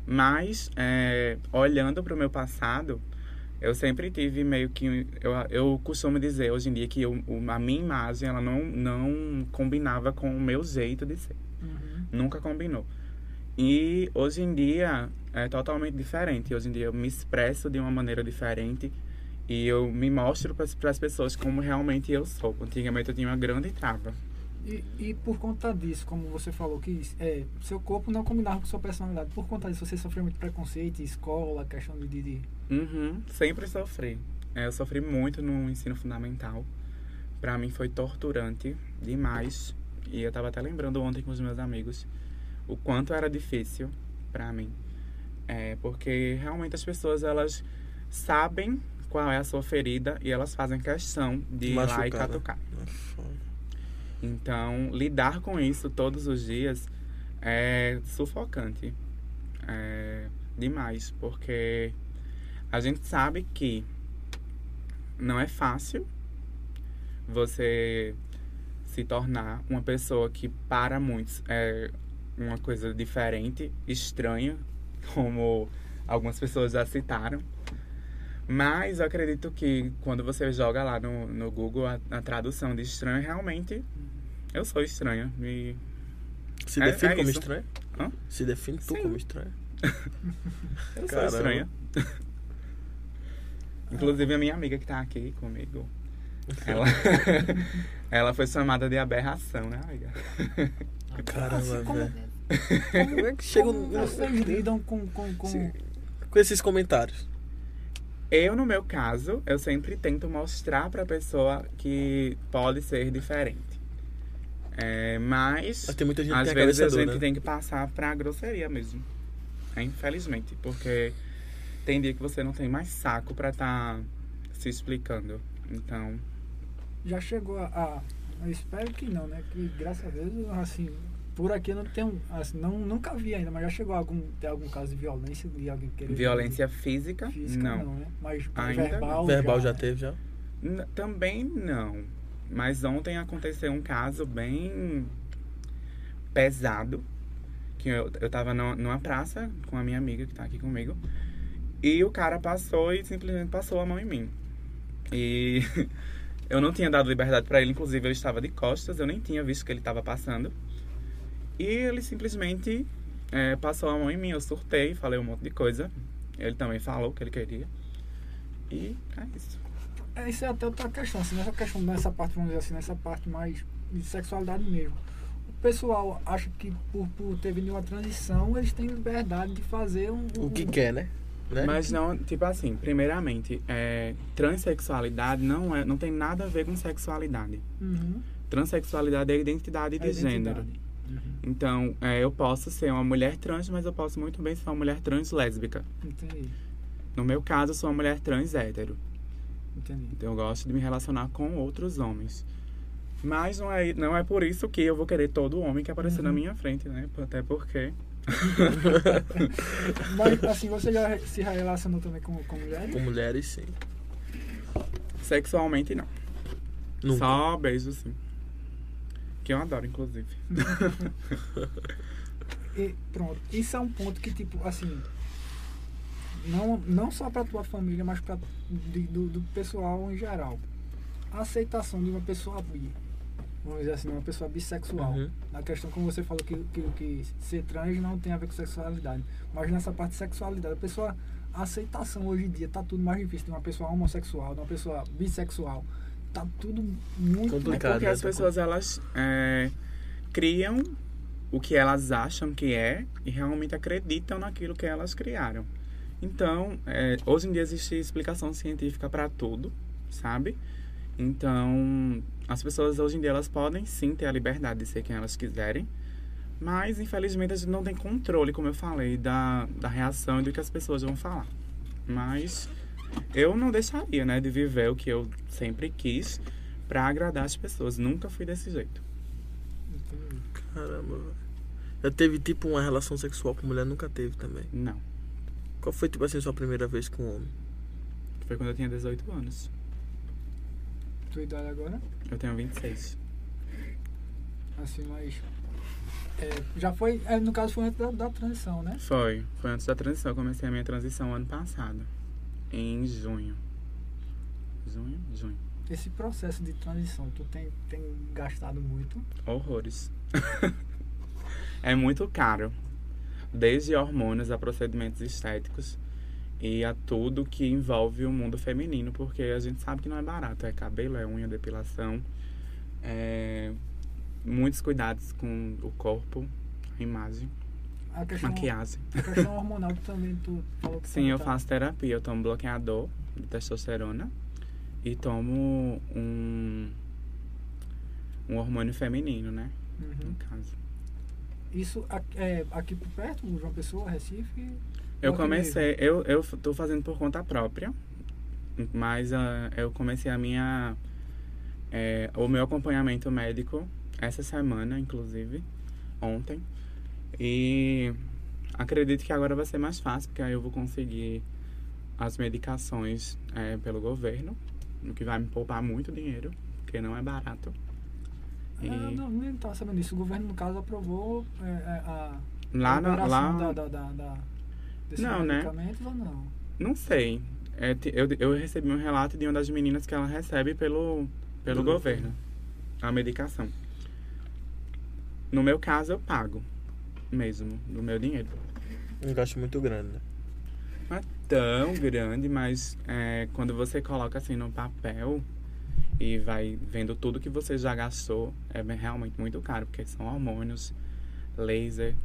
Mas, é, olhando para o meu passado, eu sempre tive meio que. Eu, eu costumo dizer hoje em dia que eu, a minha imagem ela não, não combinava com o meu jeito de ser. Uhum. Nunca combinou. E hoje em dia é totalmente diferente. Hoje em dia eu me expresso de uma maneira diferente e eu me mostro para as pessoas como realmente eu sou. Antigamente eu tinha uma grande trava. E, e por conta disso, como você falou, que é, seu corpo não combinava com sua personalidade. Por conta disso, você sofreu muito preconceito, escola, questão de... de Uhum, sempre sofri. É, eu sofri muito no ensino fundamental. Pra mim foi torturante demais. E eu tava até lembrando ontem com os meus amigos o quanto era difícil pra mim. É, porque realmente as pessoas elas sabem qual é a sua ferida e elas fazem questão de ir lá e né? catucar. É. Então, lidar com isso todos os dias é sufocante. É demais, porque a gente sabe que não é fácil você se tornar uma pessoa que para muitos é uma coisa diferente, estranha, como algumas pessoas já citaram. Mas eu acredito que quando você joga lá no, no Google a, a tradução de estranho, realmente eu sou estranha. E Se É- define é como? Hã? Se define tu Sim. como estranho? eu Caramba. sou estranha. Inclusive a minha amiga que tá aqui comigo, ela, ela foi chamada de aberração, né, amiga? Caramba, Assim, como- velho. Como é que chega Como no- vocês lidam com... com, com... Com esses comentários? Eu, no meu caso, eu sempre tento mostrar pra pessoa que pode ser diferente. É, mas, Mas tem muita gente que às a vezes a gente né? tem que passar pra grosseria mesmo. É, infelizmente, porque tem dia que você não tem mais saco pra estar se explicando. Então, Já chegou a, a- Eu espero que não, né? Que graças a Deus, assim... Por aqui eu não tenho... Assim, não, nunca vi ainda, mas já chegou a algum, ter algum caso de violência? De alguém querer... violência física, física, não. não. né? Mas Ainda verbal, Verbal já né? teve, já? N- Também não. Mas ontem aconteceu um caso bem pesado. Que eu, eu tava numa, numa praça com a minha amiga que tá aqui comigo. E o cara passou e simplesmente passou a mão em mim. E eu não tinha dado liberdade pra ele, inclusive eu estava de costas, eu nem tinha visto que ele estava passando. E ele simplesmente é, passou a mão em mim, eu surtei, falei um monte de coisa. Ele também falou o que ele queria. E é isso. É, isso é até outra questão, assim, nessa questão, nessa parte, vamos dizer assim, nessa parte mais de sexualidade mesmo. O pessoal acha que por, por ter vindo uma transição, eles têm liberdade de fazer um. O que um- quer, né? né? Mas não, tipo assim, primeiramente, é, transexualidade não, é, não tem nada a ver com sexualidade. Uhum, Transexualidade é identidade de a gênero. Uhum, Então, é, eu posso ser uma mulher trans, mas eu posso muito bem ser uma mulher trans lésbica. entendi, No meu caso, eu sou uma mulher trans hétero. entendi. Então, eu gosto de me relacionar com outros homens. Mas não é, não é por isso que eu vou querer todo homem que aparecer na Uhum. minha frente, né? Até porque. Mas assim, você já se relacionou também com, com mulheres? Com mulheres, sim. Sexualmente, não. Nunca. Só beijo, sim. Que eu adoro, inclusive. E pronto, isso é um ponto que, tipo, assim, não, não só pra tua família, mas pra, de- do, do pessoal em geral. A aceitação de uma pessoa bi, vamos dizer assim, uma pessoa bissexual. Uhum. Na questão, como você falou, que, que, que ser trans não tem a ver com sexualidade. Mas nessa parte de sexualidade, a pessoa, a aceitação hoje em dia tá tudo mais difícil de uma pessoa homossexual, de uma pessoa bissexual. Tá tudo muito É Complicado. porque né? as pessoas, elas é, criam o que elas acham que é e realmente acreditam naquilo que elas criaram. Então, é, hoje em dia existe explicação científica para tudo, sabe? Então, as pessoas hoje em dia elas podem sim ter a liberdade de ser quem elas quiserem, Mas, infelizmente, a gente não tem controle, como eu falei, da, da reação e do que as pessoas vão falar. Mas eu não deixaria, né, de viver o que eu sempre quis pra agradar as pessoas. Nunca fui desse jeito. Caramba, velho. Já teve tipo uma relação sexual com mulher? Nunca teve também. Não. Qual foi, tipo assim, sua primeira vez com um homem? Foi quando eu tinha 18 anos. Tua idade agora? Eu tenho 26. Assim, mas. é, já foi. é, no caso, foi antes da, da transição, né? Foi. Foi antes da transição. Eu comecei a minha transição ano passado. Em junho. Junho? Junho. Esse processo de transição, tu tem, tem gastado muito. Horrores. é muito caro. Desde hormônios a procedimentos estéticos e a tudo que envolve o mundo feminino, porque a gente sabe que não é barato. É cabelo, é unha, depilação, é muitos cuidados com o corpo, a imagem, A questão, maquiagem. a questão hormonal também tu falou que Sim, eu tá- faço terapia. Eu tomo bloqueador de testosterona e tomo um, um hormônio feminino, né? Uhum. No caso. Isso aqui, é, aqui por perto, João Pessoa, Recife? Eu comecei, eu, eu tô fazendo por conta própria, mas ah, eu comecei a minha, é, o meu acompanhamento médico essa semana, inclusive, ontem. E acredito que agora vai ser mais fácil, porque aí eu vou conseguir as medicações é, pelo governo, o que vai me poupar muito dinheiro, porque não é barato. E Ah, não, nem estava sabendo disso. O governo, no caso, aprovou é, é, a lá, na, liberação lá da, da, da, da, Não, né? ou não? Não sei. É, eu, eu recebi um relato de uma das meninas que ela recebe pelo, pelo Do governo. A medicação. No meu caso, eu pago. Mesmo, do meu dinheiro. Um gasto muito grande, né? Não é tão grande, mas é, quando você coloca assim no papel e vai vendo tudo que você já gastou, é realmente muito caro, porque são hormônios, laser,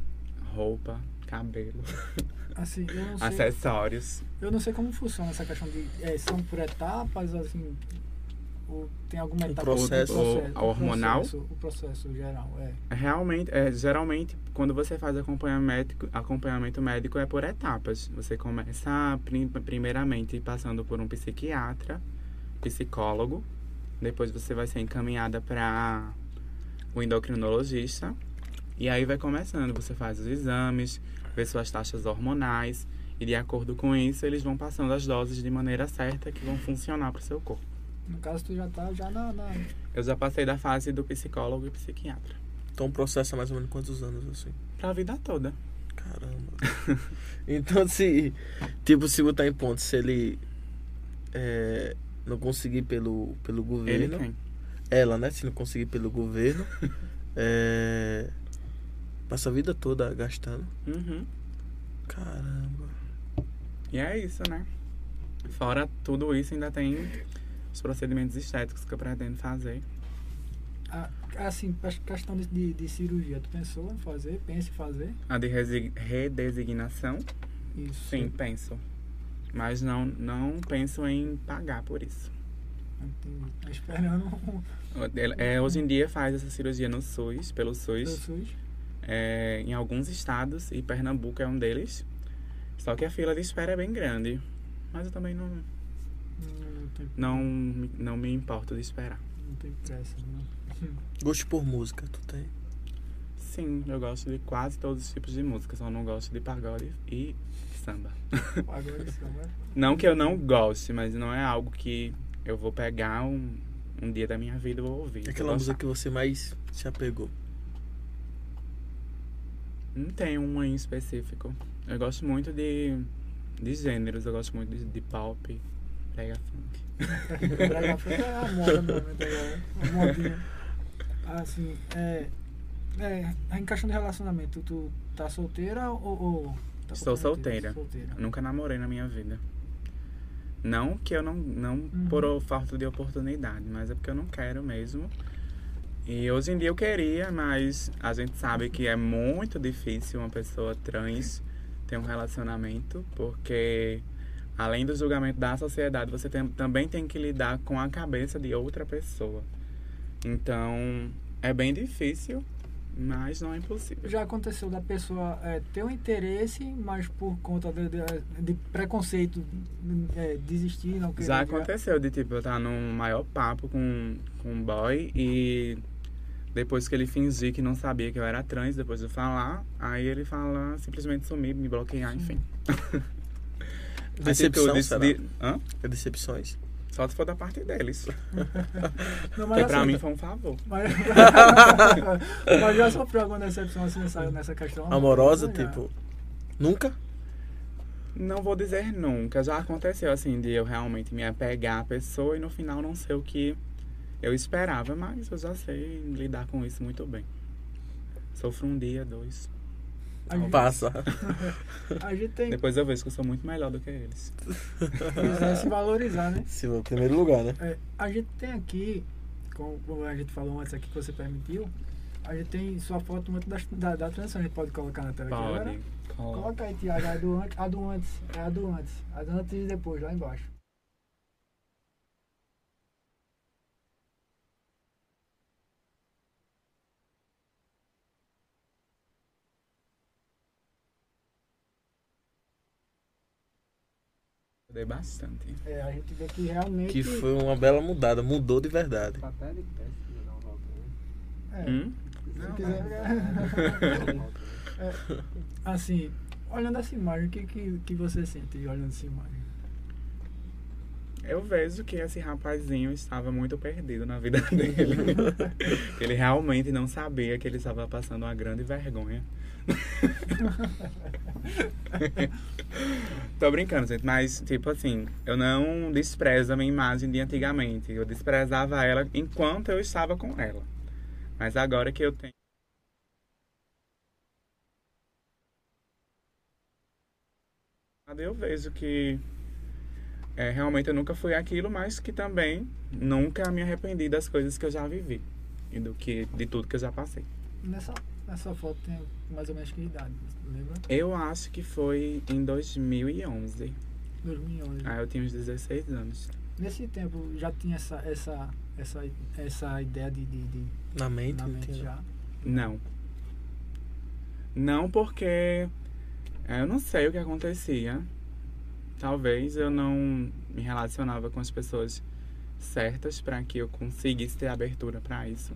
roupa, cabelo, Assim, eu não sei, acessórios. eu não sei como funciona essa questão de... é, são por etapas, assim... Ou tem alguma O etapa... processo- o- o hormonal? processo, o processo geral, é. Realmente, é, geralmente, quando você faz acompanhamento, acompanhamento médico, é por etapas. Você começa, prim- primeiramente, passando por um psiquiatra, psicólogo. Depois você vai ser encaminhada para o endocrinologista. E aí vai começando. Você faz os exames, vê suas taxas hormonais. E de acordo com isso, eles vão passando as doses de maneira certa que vão funcionar para o seu corpo. No caso, tu já tá já na... na- Eu já passei da fase do psicólogo e psiquiatra. Então o processo é mais ou menos quantos anos, assim? Pra vida toda. Caramba. então se. Tipo, se botar em ponto, se ele é, não conseguir pelo, pelo Ele governo. quem? Ela, né? Se não conseguir pelo governo. é, passa a vida toda gastando. Uhum. Caramba. E é isso, né? Fora tudo isso, ainda tem os procedimentos estéticos que eu pretendo fazer. a- assim, questão de, de, de cirurgia, tu pensou em fazer? Pensa em fazer? A de redesignação, Isso. sim, penso. Mas não, não penso em pagar por isso. Entendi. Tá esperando É, hoje em dia faz essa cirurgia no SUS, pelo SUS, SUS. é, em alguns estados, e Pernambuco é um deles. Só que a fila de espera é bem grande. Mas eu também não, Não, não, não, não me importo de esperar. Não tem pressa, não. Gosto por música, tu tem? Sim, eu gosto de quase todos os tipos de música, só não gosto de pagode e samba. Agora isso, agora. Não que eu não goste, mas não é algo que eu vou pegar um, um dia da minha vida e vou ouvir. vou Aquela música que você mais se apegou. Não tem uma em específico. Eu gosto muito de, de gêneros, eu gosto muito de, de pop, brega funk. Brega é a moda no momento agora. A modinha. Assim, é. É, em questão de relacionamento, tu tá solteira ou. ou tá solteira. Solteira. Nunca namorei na minha vida. Não que eu não, não por o- falta de oportunidade, mas é porque eu não quero mesmo. E hoje em dia eu queria, mas a gente sabe que é muito difícil uma pessoa trans ter um relacionamento, porque além do julgamento da sociedade, você tem- também tem que lidar com a cabeça de outra pessoa. Então, é bem difícil, Mas não é impossível. Já aconteceu da pessoa é, ter um interesse, mas por conta de, de, de preconceito é, desistir, não querer. Já aconteceu de tipo, eu estar num maior papo com, com um boy e depois que ele fingir que não sabia que eu era trans, depois de falar, aí ele fala simplesmente sumir, me bloquear, enfim. Decepção, de- Hã? É decepções. Só se for da parte deles. Não, mas, pra assim, mim foi um favor. mas, mas já sofreu alguma decepção assim nessa, nessa questão? Amorosa, Já. tipo. Nunca? Não vou dizer nunca. Já aconteceu assim de eu realmente me apegar à pessoa e no final não ser o que eu esperava, mas eu já sei lidar com isso muito bem. Sofro um dia, dois. A gente, Passa. a gente tem Depois eu vejo que eu sou muito melhor do que eles. é, se valorizar, né? Se no primeiro lugar, né? É, a gente tem aqui, como a gente falou antes aqui que você permitiu, a gente tem sua foto antes da, da, da transição, a gente pode colocar na tela aqui agora? Pode. Coloca. Coloca aí, Tiago, a do antes, a do antes, é a do antes, a do antes e depois, lá embaixo. Mudei bastante. É, a gente vê que realmente. Que foi uma bela mudada. Mudou de verdade. Tá até de né? É, Hum? se Não, quiser- né? assim, olhando essa imagem, o que, que, que você sente olhando essa imagem? Eu vejo que esse rapazinho estava muito perdido na vida dele. ele realmente não sabia que ele estava passando uma grande vergonha. Tô brincando, gente, mas tipo assim, eu não desprezo a minha imagem de antigamente. Eu desprezava ela enquanto eu estava com ela. Mas agora que eu tenho. Eu vejo que é, realmente eu nunca fui aquilo, mas que também nunca me arrependi das coisas que eu já vivi e do que de tudo que eu já passei. Nessa, nessa foto tem mais ou menos que idade, lembra? Eu acho que foi em 2011. 2011. Ah, eu tinha uns 16 anos. Nesse tempo já tinha essa, essa, essa, essa ideia de, de, de Na mente. na não mente já. Não. Não porque é, eu não sei o que acontecia. Talvez eu não me relacionava com as pessoas certas para que eu conseguisse ter abertura para isso.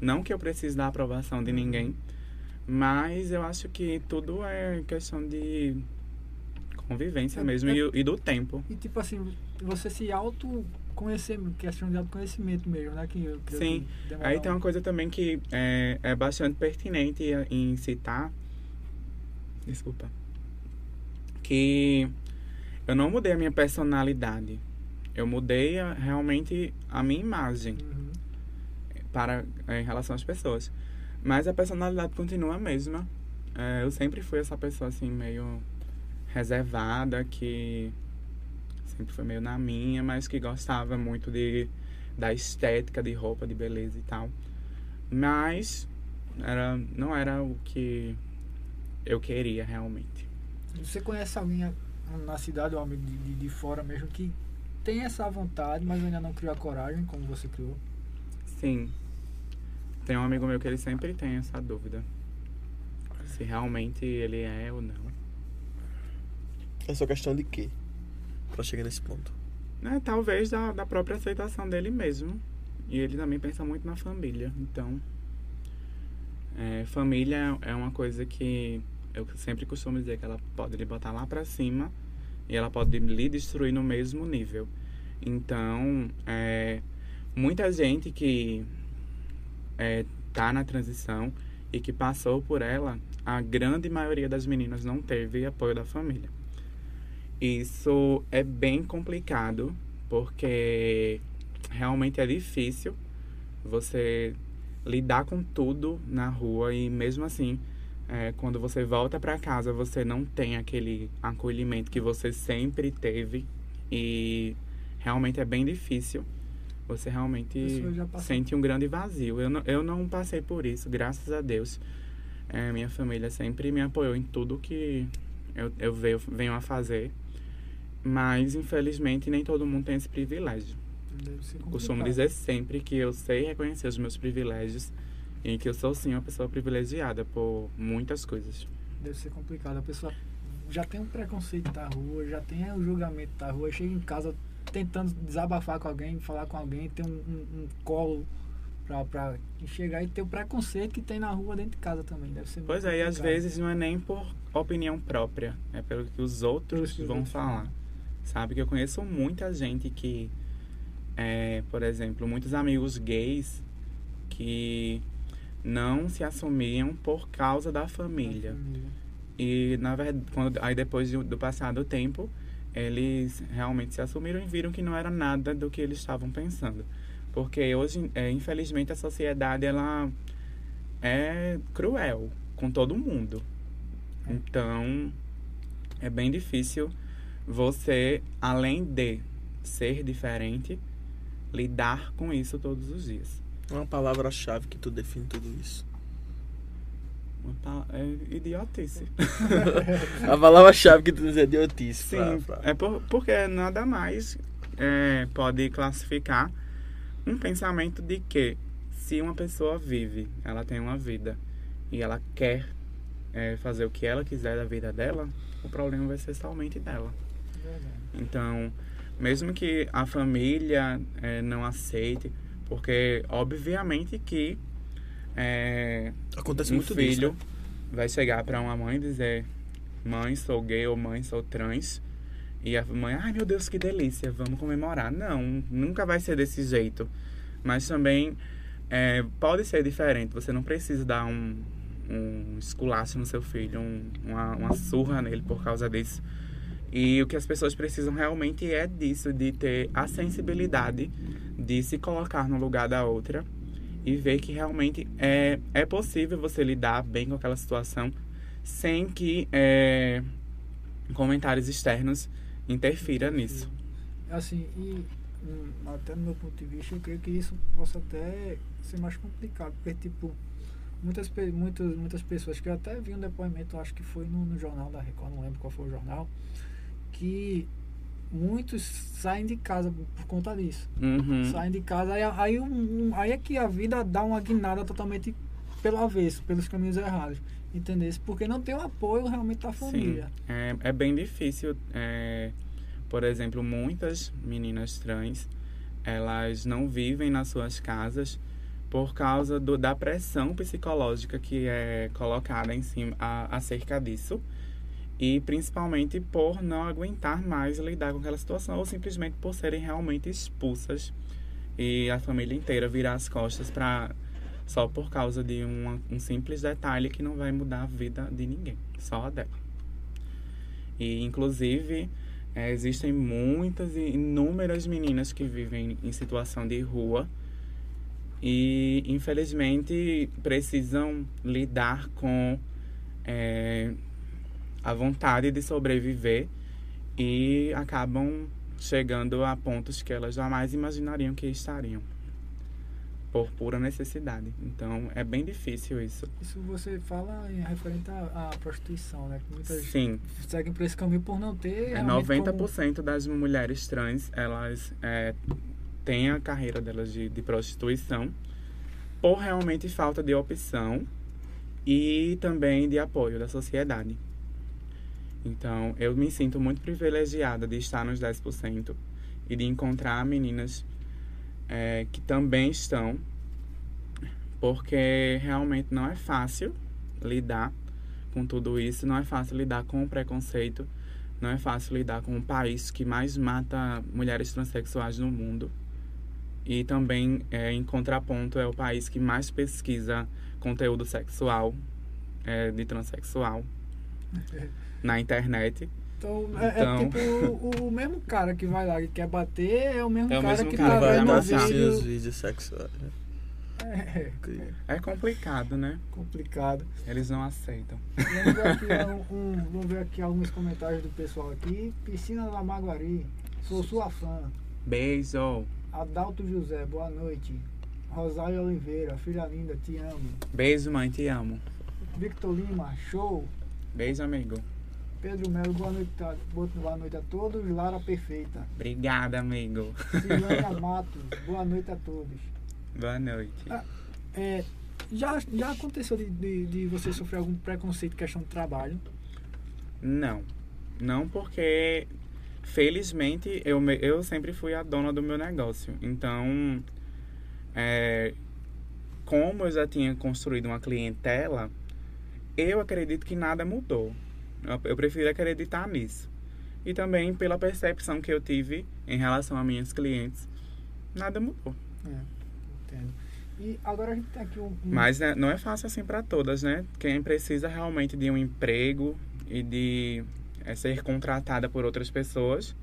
Não que eu precise da aprovação de ninguém, mas eu acho que tudo é questão de convivência É- mesmo é- e, e do tempo. E tipo assim, você se auto conhecer, questão de autoconhecimento mesmo, né? Que, eu creio Sim. que demora Aí tem um- uma coisa também que é, é bastante pertinente em citar. Desculpa. Que eu não mudei a minha personalidade. Eu mudei a- realmente a minha imagem Uhum. para é, em relação às pessoas. Mas a personalidade continua a mesma. É, eu sempre fui essa pessoa assim meio reservada que sempre foi meio na minha, mas que gostava muito de da estética de roupa, de beleza e tal. Mas era não era o que eu queria realmente. Você conhece alguém na cidade ou amigo de, de, de fora mesmo que tem essa vontade, mas ainda não criou a coragem como você criou? Sim. Tem um amigo meu que ele sempre tem essa dúvida. Se realmente ele é ou não. É só questão de quê? Pra chegar nesse ponto. né, talvez da, da própria aceitação dele mesmo. E ele também pensa muito na família. Então, é, família é uma coisa que eu sempre costumo dizer que ela pode lhe botar lá pra cima e ela pode lhe destruir no mesmo nível. Então, é, muita gente que é, tá na transição e que passou por ela, a grande maioria das meninas não teve apoio da família. Isso é bem complicado, porque realmente é difícil você lidar com tudo na rua e mesmo assim, é, quando você volta para casa, você não tem aquele acolhimento que você sempre teve e realmente é bem difícil. Você realmente sente um grande vazio. Eu não, eu não passei por isso, graças a Deus. É, minha família sempre me apoiou em tudo que eu, eu venho, venho a fazer. Mas, infelizmente, nem todo mundo tem esse privilégio. Deve ser Costumo dizer sempre que eu sei reconhecer os meus privilégios Em que eu sou sim uma pessoa privilegiada por muitas coisas. Deve ser complicado. A pessoa já tem um preconceito da rua, já tem o julgamento da rua, chega em casa tentando desabafar com alguém, falar com alguém, ter um, um, um colo pra, pra chegar e ter o preconceito que tem na rua dentro de casa também. Deve ser Pois é, e às vezes não é nem por opinião própria, é pelo que os outros que vão outros falar. Sabe que eu conheço muita gente que, é, por exemplo, muitos amigos gays que não se assumiam por causa da Da família. família. E na verdade, quando, aí depois do, do passar do tempo, eles realmente se assumiram e viram que não era nada do que eles estavam pensando. Porque hoje, é, infelizmente, a sociedade ela é cruel com todo mundo. É. Então, é bem difícil você, além de ser diferente, lidar com isso todos os dias. Uma palavra-chave que tu define tudo isso. É idiotice. A palavra-chave que tu diz é idiotice. Sim, pra- pra- é por, porque nada mais é, pode classificar um pensamento de que se uma pessoa vive, ela tem uma vida e ela quer é, fazer o que ela quiser da vida dela, o problema vai ser somente dela. Verdade. Então, mesmo que a família é, não aceite, porque obviamente que é, Acontece um muito filho disso. né? vai chegar para uma mãe e dizer: Mãe, sou gay ou mãe, sou trans. E a mãe, ai meu Deus, que delícia, vamos comemorar. Não, nunca vai ser desse jeito. Mas também é, pode ser diferente. Você não precisa dar um, um esculacho no seu filho, um- uma, uma surra nele por causa disso. E o que as pessoas precisam realmente é disso, de ter a sensibilidade de se colocar no lugar da outra e ver que realmente é, é possível você lidar bem com aquela situação sem que é, comentários externos interfiram nisso. Assim, e hum, até no meu ponto de vista, eu creio que isso possa até ser mais complicado, porque, tipo, muitas, muitas, muitas pessoas que eu até vi um depoimento, acho que foi no, no jornal da Record, não lembro qual foi o jornal, que muitos saem de casa por, conta disso. Uhum. Saem de casa, aí, aí, um- aí é que a vida dá uma guinada totalmente pelo avesso, pelos caminhos errados. Entendeu? Porque não tem o apoio realmente da Sim, família. é, é bem difícil. é, por exemplo, muitas meninas trans, elas não vivem nas suas casas por causa do, da pressão psicológica que é colocada em cima a- acerca disso. E principalmente por não aguentar mais lidar com aquela situação, ou simplesmente por serem realmente expulsas e a família inteira virar as costas para só por causa de um simples detalhe que não vai mudar a vida de ninguém, só a dela. E inclusive eh, existem muitas e inúmeras meninas que vivem em situação de rua e infelizmente precisam lidar com eh, a vontade de sobreviver e acabam chegando a pontos que elas jamais imaginariam que estariam por pura necessidade. Então é bem difícil isso. Isso você fala em referente à, à prostituição, né? Que muitas Sim, seguem por esse caminho por não ter. é realmente 90% das mulheres trans elas é, têm a carreira delas de, de prostituição por realmente falta de opção e também de apoio da sociedade. Então, eu me sinto muito privilegiada de estar nos 10% e de encontrar meninas é, que também estão, porque realmente não é fácil lidar com tudo isso, não é fácil lidar com o preconceito, não é fácil lidar com o país que mais mata mulheres transexuais no mundo. E também, é, em contraponto, é o país que mais pesquisa conteúdo sexual é, de transexual na internet. Então, é, é Então- tipo o, o mesmo cara que vai lá e quer bater, é o mesmo É o cara mesmo que cara tá que vai vendo vídeo. os vídeos sexuais. né? É, É complicado, né? complicado. Eles não aceitam. Vamos ver, aqui, um- um- vamos ver aqui alguns comentários do pessoal aqui. Piscina da Maguari, sou sua fã. Beijo. Adalto José, boa noite. Rosário Oliveira, filha linda, te amo. Beijo, mãe, te amo. Victor Lima, show. Beijo, amigo. Pedro Melo, boa noite, a- boa noite a todos. Lara Perfeita. Obrigada, amigo. Silânia Matos, boa noite a todos. Boa noite. É, Já, já aconteceu de, de, de você sofrer algum preconceito questão de trabalho? Não. Não porque, felizmente, eu, eu sempre fui a dona do meu negócio. Então, é, como eu já tinha construído uma clientela, eu acredito que nada mudou. Eu, prefiro acreditar nisso. E também pela percepção que eu tive em relação a minhas clientes, nada mudou. É, entendo. E agora a gente tem aqui um. um- Mas né, não é fácil assim para todas, né? Quem precisa realmente de um emprego e de é, ser contratada por outras pessoas,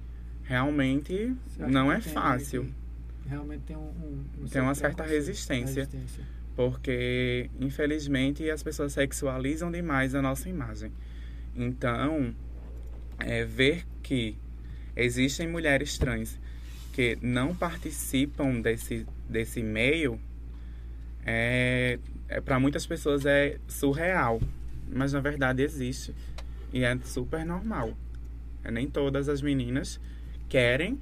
realmente não que é fácil. Realmente tem um. um- um Tem uma certa resistência. resistência. Porque, infelizmente, as pessoas sexualizam demais a nossa imagem. Então, é, ver que existem mulheres trans que não participam desse, desse meio, é, é, para muitas pessoas é surreal. Mas, na verdade, existe. E é super normal. É, nem todas as meninas querem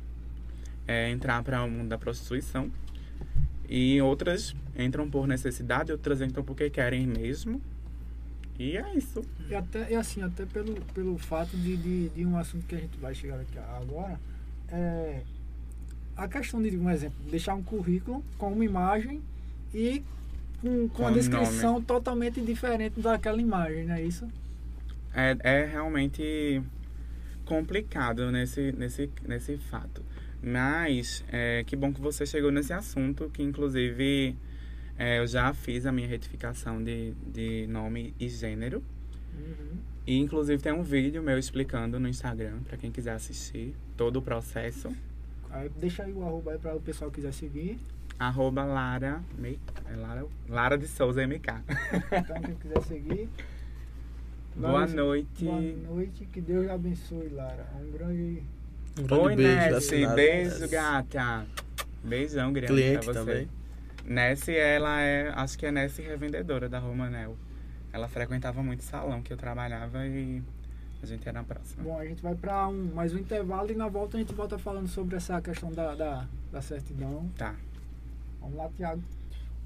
é, entrar para o mundo da prostituição. E outras entram por necessidade, outras entram porque querem mesmo. E é isso. E até e assim, até pelo, pelo fato de, de, de um assunto que a gente vai chegar aqui agora, é a questão de, um exemplo, deixar um currículo com uma imagem e com, com a descrição totalmente diferente daquela imagem, não é isso? É, é realmente complicado nesse, nesse, nesse fato. Mas é, que bom que você chegou nesse assunto, que inclusive é, eu já fiz a minha retificação de, de nome e gênero. Uhum. E inclusive tem um vídeo meu explicando no Instagram, para quem quiser assistir, todo o processo. Aí deixa aí o arroba aí para o pessoal que quiser seguir. Arroba Lara, Me- é Lara, Lara de Souza MK. Então quem quiser seguir. Boa Lara, noite. Boa noite, que Deus abençoe, Lara. Um grande. Um grande Oi, beijo. Nessie. assinado. Beijo, gata. Beijão grande Cliente pra você. também. Nessie, ela é, acho que é Nessie revendedora da Romanel. Ela frequentava muito o salão que eu trabalhava e a gente era próxima. Bom, a gente vai para um, mais um intervalo e na volta a gente volta falando sobre essa questão da, da, da certidão. Tá. Vamos lá, Tiago.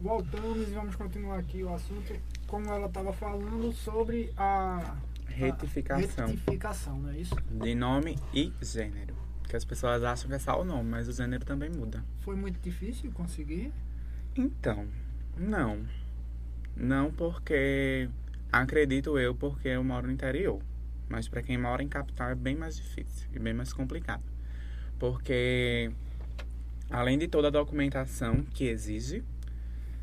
Voltamos e vamos continuar aqui o assunto, como ela estava falando, sobre a Retificação a retificação, não é isso? de nome e gênero. Que as pessoas acham que é só o nome, mas o gênero também muda. Foi muito difícil conseguir. Então, não. Não porque acredito eu porque eu moro no interior. Mas para quem mora em capital é bem mais difícil e bem mais complicado. Porque além de toda a documentação que exige,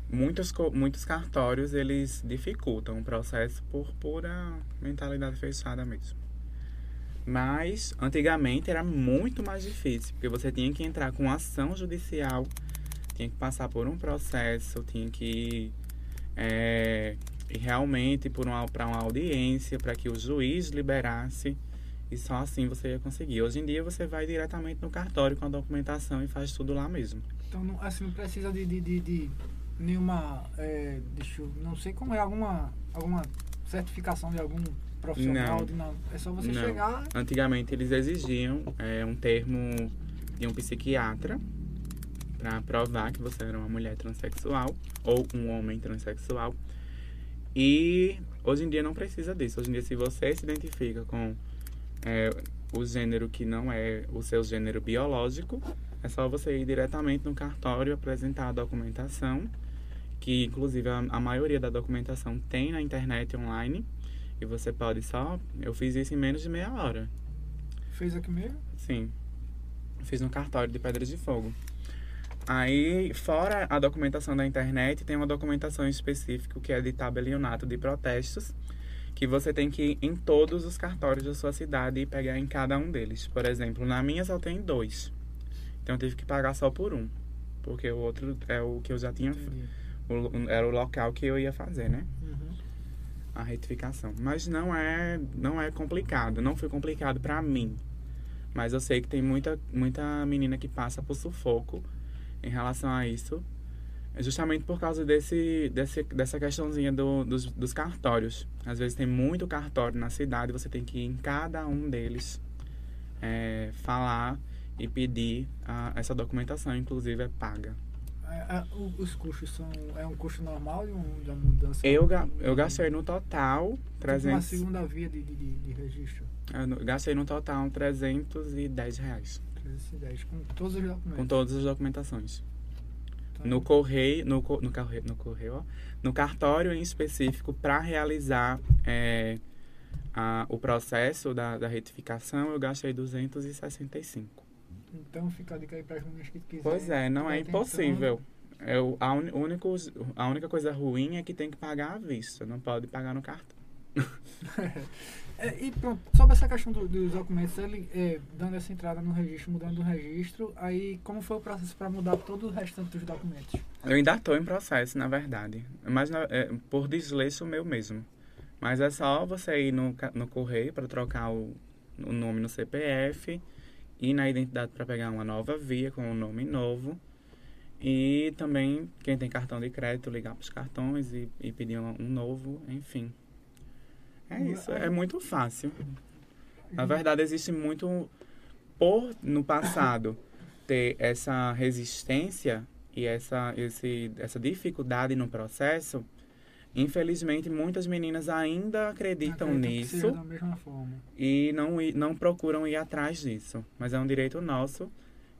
muitos muitos cartórios eles dificultam o processo por pura mentalidade fechada mesmo. Mas antigamente era muito mais difícil, porque você tinha que entrar com ação judicial tinha que passar por um processo, tinha que é, ir realmente por uma, para uma audiência, para que o juiz liberasse, e só assim você ia conseguir. Hoje em dia você vai diretamente no cartório com a documentação e faz tudo lá mesmo. Então, não, assim, não precisa de, de, de, de nenhuma. é, deixa eu, não sei como é, alguma, alguma certificação de algum profissional. Não. de não. É só você Não. chegar. Antigamente eles exigiam é, um termo de um psiquiatra para provar que você era uma mulher transexual ou um homem transexual. E hoje em dia não precisa disso. Hoje em dia, se você se identifica com é, o gênero que não é o seu gênero biológico, é só você ir diretamente no cartório apresentar a documentação, que inclusive a, a maioria da documentação tem na internet online. E você pode só. Eu fiz isso em menos de meia hora. Fez aqui mesmo? Sim. Fiz no cartório de Pedras de Fogo. Aí, fora a documentação da internet, tem uma documentação específica que é de tabelionato de protestos, que você tem que ir em todos os cartórios da sua cidade e pegar em cada um deles. Por exemplo, na minha só tem dois. Então eu tive que pagar só por um. Porque o outro é o que eu já tinha. O- era o local que eu ia fazer, né? Uhum. a retificação. Mas não é, não é complicado, não foi complicado pra mim. Mas eu sei que tem muita, muita menina que passa por sufoco em relação a isso, justamente por causa desse, desse dessa questãozinha do, dos, dos cartórios. Às vezes tem muito cartório na cidade, você tem que ir em cada um deles é, falar e pedir a, essa documentação, inclusive é paga. É, é, os custos são. É um custo normal de, um, mudança? Eu, ga- eu gastei no total Tipo Uma 300. segunda via de, de, de, registro. Eu gastei no total 310 reais. 310, com todos os documentos. Com todas as documentações. Então, No correio, no, no, correio, no correio, ó, no cartório em específico para realizar é, a, o processo da, da retificação, eu gastei 265. Então fica a dica aí para as meninas que quiserem. Pois é, não é impossível. É o, a, uni- único, a única coisa ruim é que tem que pagar à vista, não pode pagar no cartão. É, e pronto, sobre essa questão do- dos documentos, ele é, dando essa entrada no registro, mudando o registro, aí como foi o processo para mudar todo o restante dos documentos? Eu ainda estou em processo, na verdade. Mas na- é, por desleixo meu mesmo. Mas é só você ir no, no correio para trocar o, o nome no CPF, ir na identidade para pegar uma nova via com um nome novo. E também, quem tem cartão de crédito, ligar para os cartões e, e pedir um, um novo, enfim. É isso, é muito fácil. Na verdade, existe muito. Por no passado ter essa resistência e essa, esse, essa dificuldade no processo, infelizmente muitas meninas ainda acreditam nisso da mesma forma. e não, não procuram ir atrás disso. Mas é um direito nosso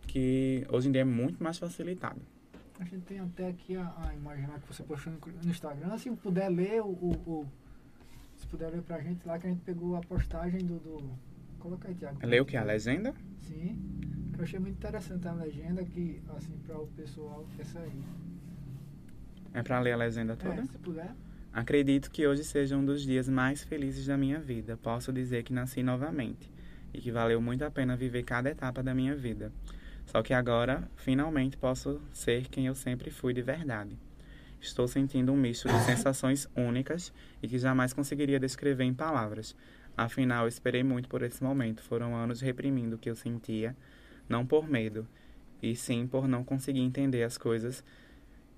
que hoje em dia é muito mais facilitado. A gente tem até aqui a, a imagem que você postou no, Instagram. Se puder ler o, o, puder ler pra gente lá que a gente pegou a postagem do. do coloca aí, Tiago. Lê o que? A legenda? Sim. que Eu achei muito interessante a legenda que, assim, para o pessoal, essa aí. É para ler a legenda toda? É, se puder. Acredito que hoje seja um dos dias mais felizes da minha vida. Posso dizer que nasci novamente e que valeu muito a pena viver cada etapa da minha vida. Só que agora, finalmente, posso ser quem eu sempre fui de verdade. Estou sentindo um misto de sensações únicas e que jamais conseguiria descrever em palavras. Afinal, esperei muito por esse momento. Foram anos reprimindo o que eu sentia, não por medo, e sim por não conseguir entender as coisas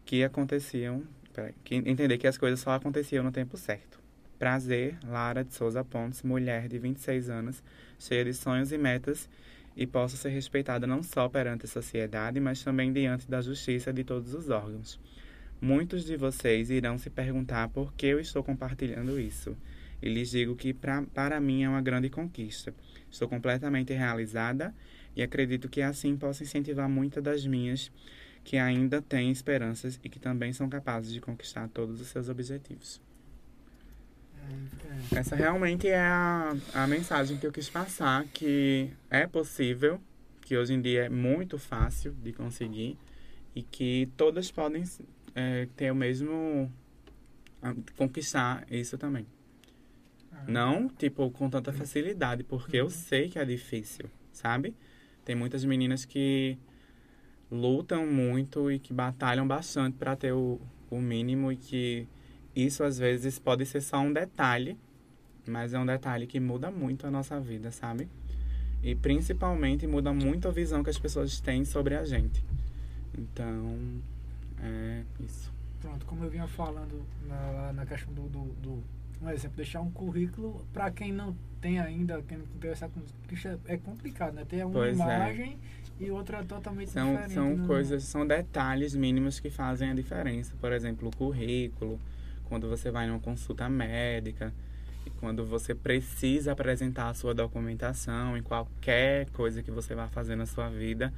que aconteciam Peraí. Que entender que as coisas só aconteciam no tempo certo. Prazer, Lara de Souza Pontes, mulher de 26 anos, cheia de sonhos e metas, e posso ser respeitada não só perante a sociedade, mas também diante da justiça de todos os órgãos. Muitos de vocês irão se perguntar por que eu estou compartilhando isso. E lhes digo que pra, para mim é uma grande conquista. Estou completamente realizada e acredito que assim posso incentivar muitas das minhas que ainda têm esperanças e que também são capazes de conquistar todos os seus objetivos. Essa realmente é a, a mensagem que eu quis passar, que é possível, que hoje em dia é muito fácil de conseguir e que todas podem é, ter o mesmo... conquistar isso também. Ah, Não, tipo, com tanta facilidade, porque eu sei que é difícil, sabe? Tem muitas meninas que lutam muito e que batalham bastante para ter o, o mínimo e que isso às vezes pode ser só um detalhe, mas é um detalhe que muda muito a nossa vida, sabe? E principalmente muda muito a visão que as pessoas têm sobre a gente. Então, é isso. Pronto, como eu vinha falando na, na questão do, do, do- Um exemplo, deixar um currículo para quem não tem ainda, quem não tem essa conquista, é complicado, né? Tem uma Pois é. imagem e outra totalmente São, diferente. são né? coisas, são detalhes mínimos que fazem a diferença. Por exemplo, o currículo, quando você vai numa consulta médica, e quando você precisa apresentar a sua documentação em qualquer coisa que você vai fazer na sua vida,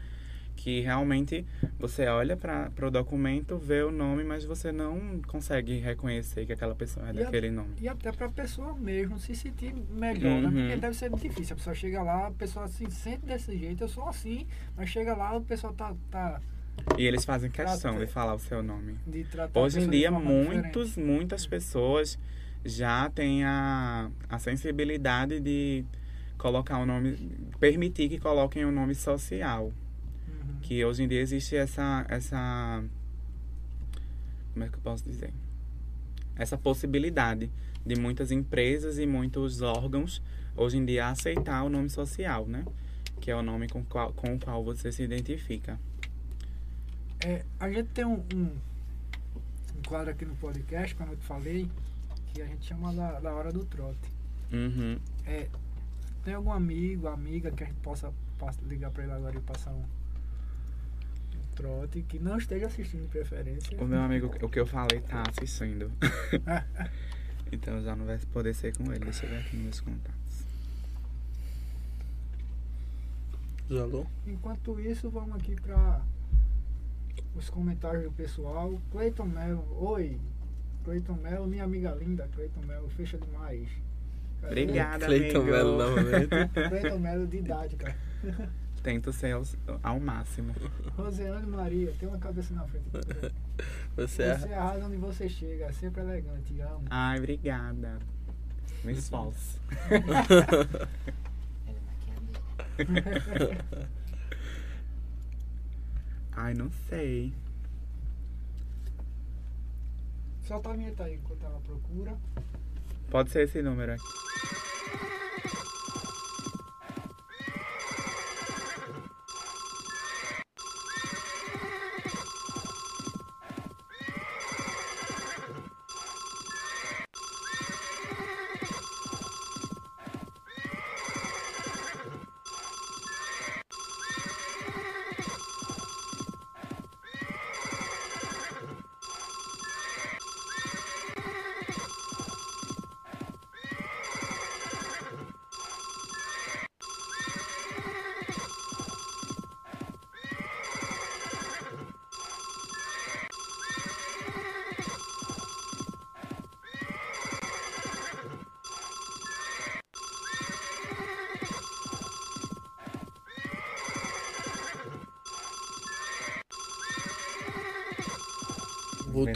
que realmente você olha para o documento, vê o nome, mas você não consegue reconhecer que aquela pessoa é E a- daquele nome. E até para a pessoa mesmo se sentir melhor, né? Uhum. Porque deve ser difícil. A pessoa chega lá, a pessoa se sente desse jeito, eu sou assim, mas chega lá, o pessoal tá, tá E eles fazem questão Trata- de falar o seu nome. a Hoje em dia, muitos, diferente. muitas pessoas já têm a, a sensibilidade de colocar o nome, permitir que coloquem o nome social. Que hoje em dia existe essa, essa, como é que eu posso dizer? Essa possibilidade de muitas empresas e muitos órgãos hoje em dia aceitar o nome social, né? Que é o nome com, qual, com o qual você se identifica. É, a gente tem um, um, um quadro aqui no podcast, como eu te falei, que a gente chama da, da hora do trote. Uhum. É, tem algum amigo, amiga que a gente possa, possa ligar para ele agora e passar um, trote, que não esteja assistindo de preferência. O meu amigo, o que eu falei, tá assistindo. então já não vai poder ser com ele. Deixa eu ver aqui nos meus contatos. Alô? Enquanto isso, vamos aqui para os comentários do pessoal. Cleiton Melo, oi. Cleiton Melo, minha amiga linda, Cleiton Melo, fecha demais. Cadê? Obrigada, Cleiton. Melo novamente. Cleiton Melo de idade, cara. Tento ser ao, ao máximo. Roseane Maria, tem uma cabeça na frente. Você é. Você arrasa onde você chega, sempre elegante, amo. Ai, obrigada. Me esforço. Ai, não sei. Solta a vinheta aí enquanto ela procura. Pode ser esse número aqui.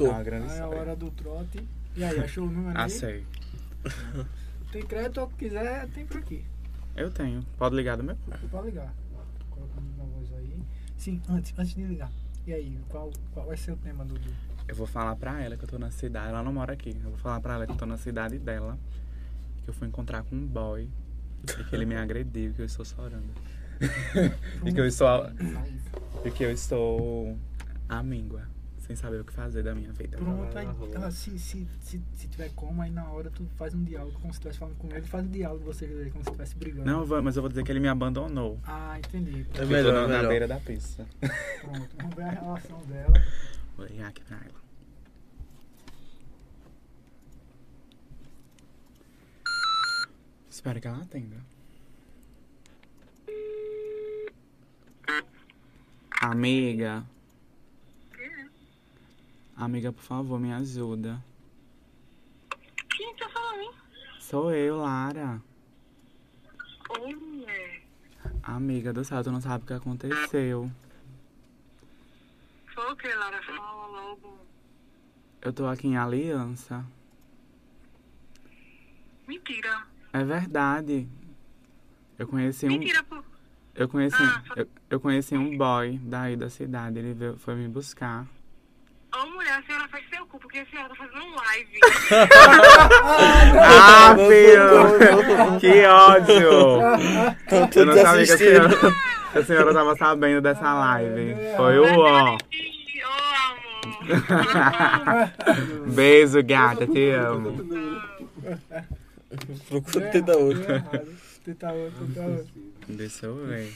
Voltou. Inventar uma grande Aí é a hora do trote. E aí, achou o número Ah, sei. Tem crédito ou quiser, tem por aqui. Eu tenho. Pode ligar do meu? Pode ligar. Coloca voz aí. Sim, antes, antes de ligar. E aí, qual, qual vai ser o tema do. do- Eu vou falar pra ela que eu tô na cidade. Ela não mora aqui. Eu vou falar pra ela que eu tô na cidade dela. Que eu fui encontrar com um boy. E que ele me agrediu, que eu estou chorando. e que eu estou. E que eu estou amíngua. Sem saber o que fazer da minha vida. Pronto, aí, ela, se, se, se, se tiver como, aí na hora tu faz um diálogo como se estivesse falando com ele, faz um diálogo vocês dois, como se estivesse brigando. Não, mas eu vou dizer que ele me abandonou. Ah, entendi. É Ficou melhor, na, é na melhor. beira da pista. Pronto, vamos ver a relação dela. Vou ligar aqui pra ela. Espero que ela atenda. Amiga. Amiga, por favor, me ajuda. Quem tá falando? Sou eu, Lara. Oi, mulher. Amiga do céu, tu não sabe o que aconteceu. Foi o que, Lara? Fala logo. Eu tô aqui em Aliança. Mentira. É verdade. Eu conheci um. Mentira, pô. Eu conheci, Ah, eu, eu conheci um boy daí da cidade, ele veio, foi me buscar. A senhora faz seu cu, porque a senhora tá fazendo um live. Ah, filho! que ódio! Estão Eu não sabia que a senhora, que a senhora tava sabendo dessa live. Foi o ó. Beijo, gata, te amo. Procura tentar outro. deu errado. Tenta outro, tenta outro. Deixa eu ver.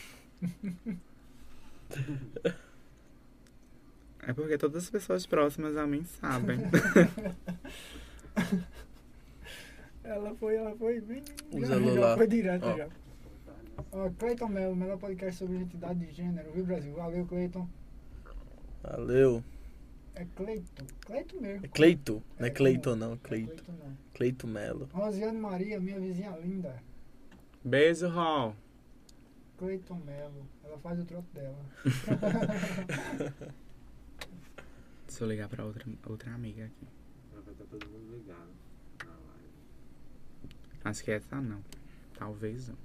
É porque todas as pessoas próximas a mim sabem. Ela foi, ela foi bem. Celular. já foi direto Ó. já. Ó, Cleiton Melo, melhor podcast sobre identidade de gênero, viu, Brasil? Valeu, Cleiton. Valeu. É Cleiton. Cleiton mesmo. É Cleito. Não é É, Cleiton, não. Cleito. Cleiton não. Cleito Melo. Rosiane Maria, minha vizinha linda. Beijo, Rol. Cleiton Melo. Ela faz o troco dela. Deixa eu ligar pra outra, outra amiga aqui. Vai estar todo mundo ligado na live. Acho que essa não. Talvez não.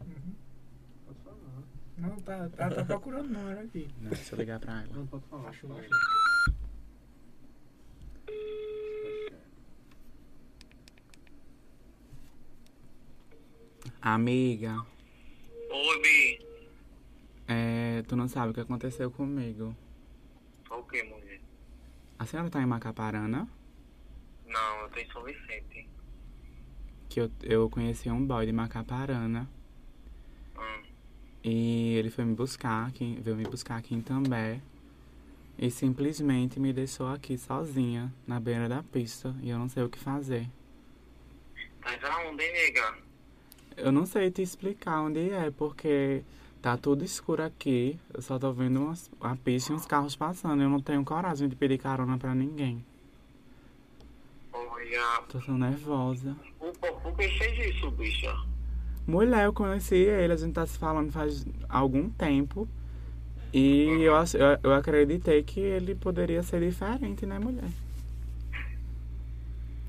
Uhum. Pode falar. Não, tá, tá, tá procurando número aqui. Não, deixa eu ligar pra ela. Não, pode falar. Achou, Fala. Amiga, Oi, Bi. é, tu não sabe o que aconteceu comigo. O que, mulher? A senhora tá em Macaparana? Não, eu tô em São Vicente. Que eu, eu conheci um boy de Macaparana. Hum. E ele foi me buscar aqui, veio me buscar aqui em També. E simplesmente me deixou aqui sozinha, na beira da pista. E eu não sei o que fazer. Mas aonde, nega? Eu não sei te explicar onde é, porque tá tudo escuro aqui. Eu só tô vendo umas, a pista e uns carros passando. Eu não tenho coragem de pedir carona pra ninguém. Olha, Tô tão nervosa. o que fez isso, bicha? Mulher, eu conheci ele, a gente tá se falando faz algum tempo. E eu, eu, eu acreditei que ele poderia ser diferente, né, mulher?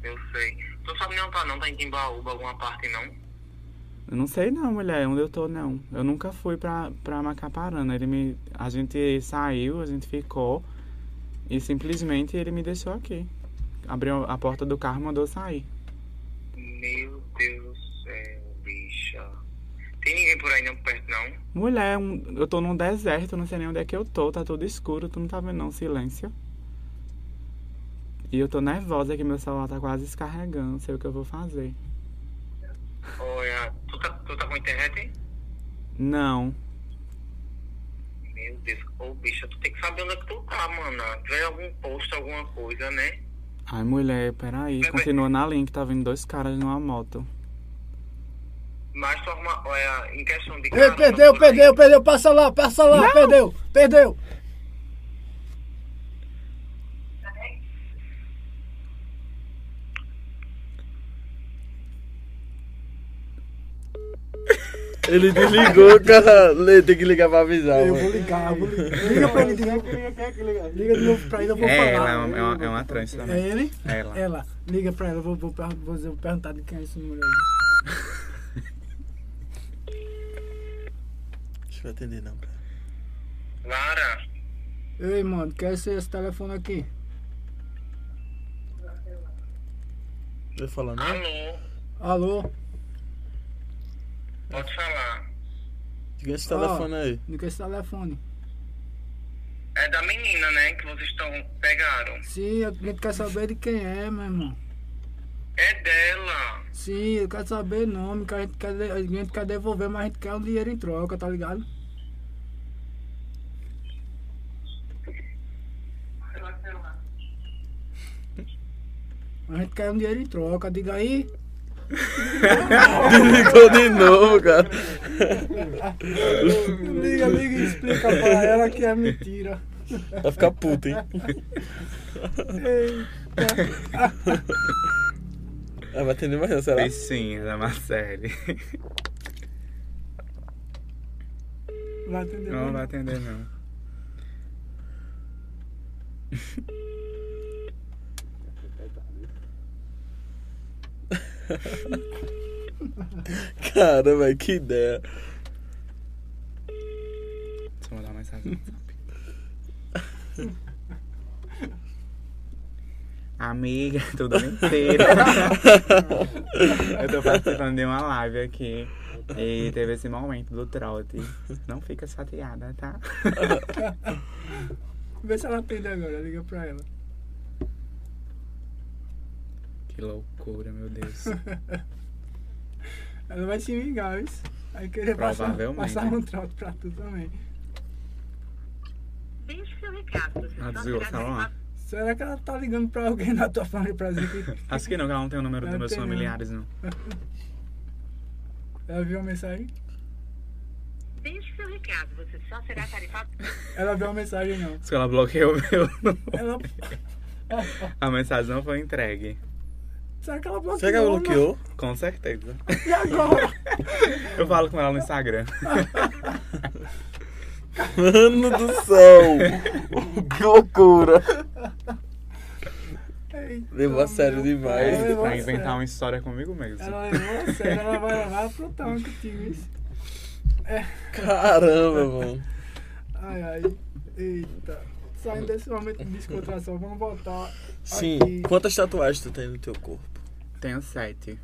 Eu sei. Tu sabe onde tá, não? Tá em Timbaúba, alguma parte, não? Eu não sei não, mulher, onde eu tô não. Eu nunca fui pra, pra Macaparana. Ele me. A gente saiu, a gente ficou. E simplesmente ele me deixou aqui. Abriu a porta do carro e mandou sair. Meu Deus do céu, bicha. Tem ninguém por aí não perto, não? Mulher, eu tô num deserto, não sei nem onde é que eu tô, tá tudo escuro, tu não tá vendo não, silêncio. E eu tô nervosa que meu celular tá quase descarregando, não sei o que eu vou fazer. Olha, tu tá, tu tá com internet? Não, Meu Deus, ô bicha, tu tem que saber onde é que tu tá, mano. Tiver algum posto, alguma coisa, né? ai mulher, peraí, continua na linha que tá vindo dois caras numa moto. Mas tu arruma, olha, em questão de. Ei, perdeu, perdeu, perdeu, passa lá, passa lá, perdeu, perdeu. Ele desligou, cara. Tem que ligar pra avisar, Eu mano. vou ligar, eu vou ligar. Liga pra ele de novo. Liga de novo pra ele, eu vou É, falar. ela é uma, é uma, é uma trans É também. ele? Ela. Ela. Liga pra ela, eu vou, vou, vou, vou perguntar de quem é esse número aí. Deixa eu atender, não, cara. Lara, Ei, mano, quer ser esse telefone aqui? Vai falar, não? alô, Alô? Pode falar. Diga esse telefone aí. Liga esse telefone. É da menina, né, que vocês estão pegaram. Sim, a gente quer saber de quem é, meu irmão. É dela. Sim, eu quero saber nome, que a gente quer, de- a gente quer devolver, mas a gente quer um dinheiro em troca, tá ligado? A gente quer um dinheiro em troca, diga aí. Desligou de novo, cara. Liga, liga e explica pra ela que é mentira. Vai ficar puto, hein? Ah, vai atender mais não, será? Bichinha da Marcele. Vai atender. Não mais vai atender, não. Caramba, que ideia. Deixa eu mandar uma mensagem no WhatsApp. Amiga, tudo mentira. eu tô participando de uma live aqui. E teve esse momento do trote. Não fica chateada, tá? Vê se ela atende agora, liga pra ela. Que loucura, meu Deus. Ela vai se vingar, viu? Vai querer passar, passar um trote pra tu também. Deixe seu recado. Você Ah, desligou o será celular? Será que ela tá ligando pra alguém na tua família pra dizer que Acho que não, que ela não tem o número dos meus familiares, não. ela viu a mensagem? Deixe seu recado. Você só será tarifado. Ela viu a mensagem não. Acho que ela bloqueou o meu. Ela. A mensagem não foi entregue. Será que ela bloqueou? Será que ela bloqueou? Com certeza. E agora? Eu falo com ela no Instagram. Mano do céu! que loucura! Eita, Levou a sério meu demais. levou pra inventar sério. uma história comigo mesmo. Ela levou a sério, ela vai levar pro tanque contigo, isso. Caramba, mano. Ai, ai. Eita. Saindo desse momento de descontração, vamos voltar. Sim, Aqui. quantas tatuagens tu tem no teu corpo? Tenho sete.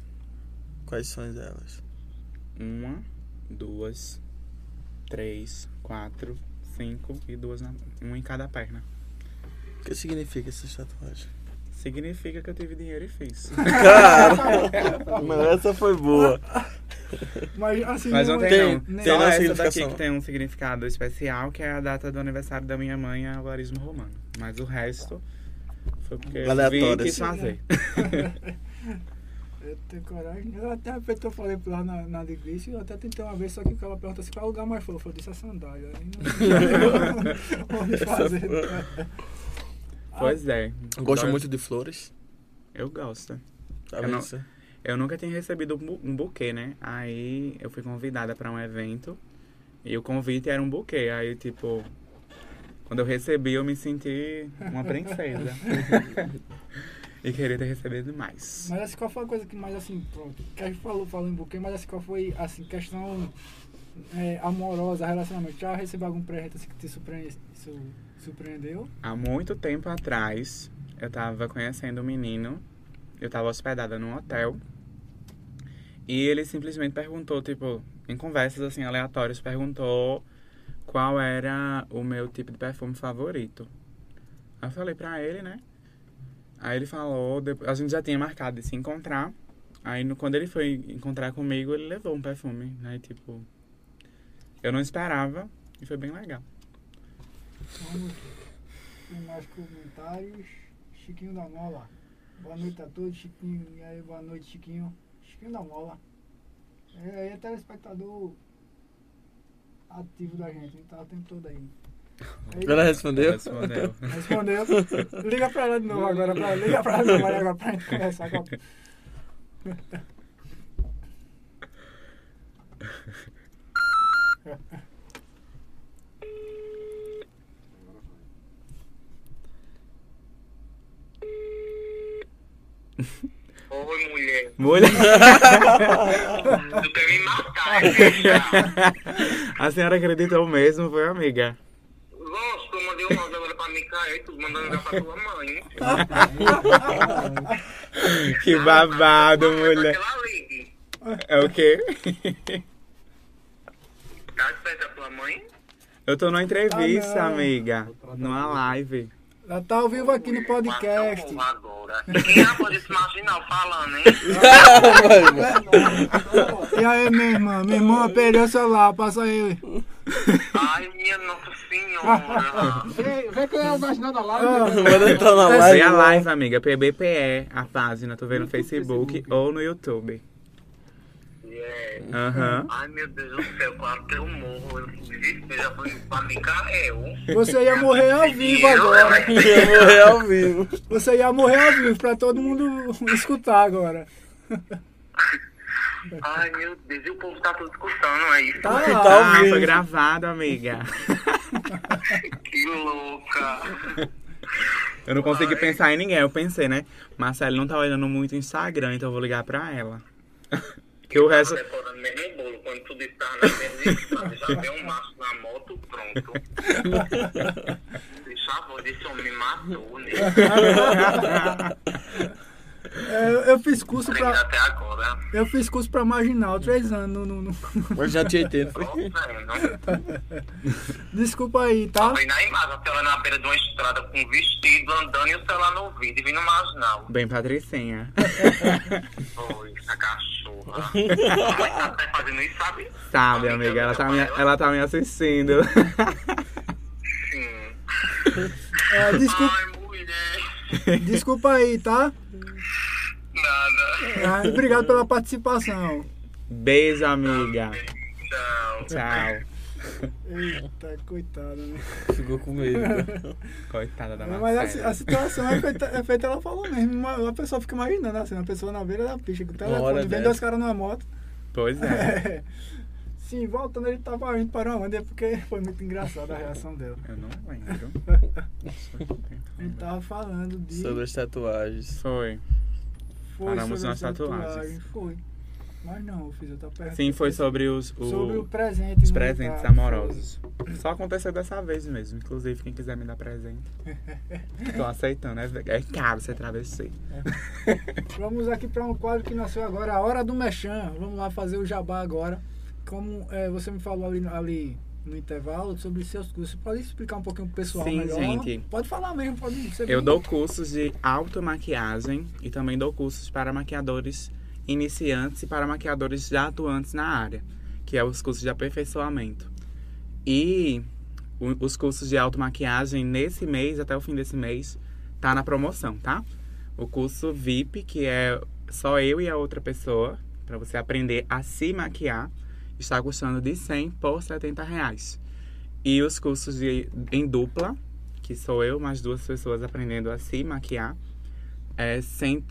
Quais são elas? Uma, duas, três, quatro, cinco e duas na, uma em cada perna. O que significa essas tatuagens? Significa que eu tive dinheiro e fiz. Cara, mano, essa foi boa. Mas assim, Mas não tem, Tem- não. tem Só essa daqui que tem um significado especial, que é a data do aniversário da minha mãe, é o algarismo romano. Mas o resto foi porque eu vi e quis assim. fazer. Eu tenho coragem. Eu até eu falei lá na, na igreja, eu até tentei uma vez, só que o cara pergunta assim, qual é o lugar mais fofo? Eu disse a sandália. Aí fazer. Pois é. Gosto Dói- muito de flores. Eu gosto. Tá Eu não-? Eu nunca tinha recebido um bu- um buquê, né? Aí eu fui convidada pra um evento e o convite era um buquê. Aí, tipo, quando eu recebi, eu me senti uma princesa. e queria ter recebido mais. Mas assim, qual foi a coisa que mais assim, pronto, que a gente falou, falou em buquê, mas assim, qual foi, assim, questão é, amorosa, relacionamento? Já recebeu algum presente assim, que te surpreende, su- surpreendeu? Há muito tempo atrás, eu tava conhecendo um menino, eu tava hospedada num hotel, e ele simplesmente perguntou, tipo, em conversas assim aleatórias, perguntou qual era o meu tipo de perfume favorito. Aí eu falei pra ele, né? Aí ele falou, a gente já tinha marcado de se encontrar. Aí no- quando ele foi encontrar comigo, ele levou um perfume, né? Tipo, eu não esperava e foi bem legal. Vamos mais comentários. Chiquinho da Mola. Boa noite a todos, Chiquinho. E aí, boa noite, Chiquinho. Chiquinho da Mola. É, aí é telespectador ativo da gente, ele tá o tempo todo aí. Ela respondeu? Respondeu. Respondeu. Liga pra ela de novo agora. Pra, liga pra ela de novo agora pra gente conversar. com a- Oi, mulher. Mulher, Tu quer me matar, a senhora acreditou mesmo, foi amiga. Eu mandei um áudio agora pra Micael, tu mandando ligar pra tua mãe. Que babado, mulher. É o quê? Tá esperto da tua mãe? Eu tô numa entrevista, Ah, não. amiga. Numa live. Ela tá ao vivo aqui no podcast. Agora. Quem é desse marginal falando, hein? E aí, minha irmã? Minha irmã perdeu o celular, passa aí. Ai, minha Nossa Senhora. Vem, vem que eu imaginando da Ah, live. Manda entrar na Vê live. a live, amiga. PBPE, a página. Tu vê no Facebook ou no YouTube. Yeah. Aham. Ai, meu Deus do céu, quase que eu morro. Eu desespero, já fui pra Micael. Você ia morrer ao vivo agora. Eu vou morrer ao vivo. Você ia morrer ao vivo pra todo mundo escutar agora. Ai, meu Deus, e o povo tá tudo escutando, é isso? Tá Tá vivo. foi gravado, amiga. Que louca. Eu não consegui Ai. pensar em ninguém. Eu pensei, né? Marcelo não tá olhando muito o Instagram, então eu vou ligar pra ela. Que o resto. Decorando mesmo bolo, quando tudo está na mesma já vê um maço na moto, pronto. Deixa a voz desse homem me matou, né? É, eu- eu fiz curso pra. até agora. Eu fiz curso pra marginal, três anos. No, no- Mas já tinha 80. Tô vendo. Desculpa aí, tá? Vem na imagem, a senhora na beira de uma estrada com vestido, andando e o celular no ouvido, e vindo marginal. Bem patricinha. Foi, a cachorra. A mãe tá até fazendo isso, sabe? Sabe, amiga, ela tá me, ela tá me assistindo. Sim. É, desculpa, Ai, mulher. desculpa aí, tá? Nada. Ah, obrigado pela participação. Beijo, amiga. Tchau. Tchau. Eita, coitada, né? Ficou com medo. Coitada da Mas a, a Marcela. situação é feita, é feita, ela falou mesmo. Uma- A pessoa fica imaginando assim, uma pessoa na beira da pista com o telefone, vendo dois caras numa moto. Pois é. Sim, voltando, ele tava indo para onde? É porque foi muito engraçada a reação dela. Eu não lembro. Ele tava falando de. Sobre as tatuagens. Foi. Foi Paramos nas as tatuagens. Foi. Mas não, eu fiz outra pergunta. Sim, foi sobre os, o- Sobre o presente. os presentes amorosos. Só aconteceu dessa vez mesmo. Inclusive, quem quiser me dar presente. Tô aceitando. É, é caro ser travesti. Vamos aqui para um quadro que nasceu agora, a hora do mechan. Vamos lá fazer o jabá agora. Como é, você me falou ali, ali no intervalo sobre seus cursos. Você pode explicar um pouquinho pro pessoal Sim, melhor? gente. Pode falar mesmo, pode ser Eu bem- dou cursos de automaquiagem e também dou cursos para maquiadores iniciantes e para maquiadores já atuantes na área, que é os cursos de aperfeiçoamento. E os cursos de automaquiagem nesse mês, até o fim desse mês, tá na promoção, tá? O curso VIP, que é só eu e a outra pessoa, para você aprender a se maquiar, está custando de 100 por 70 reais. E os cursos de, em dupla, que sou eu mais duas pessoas aprendendo a se maquiar, é,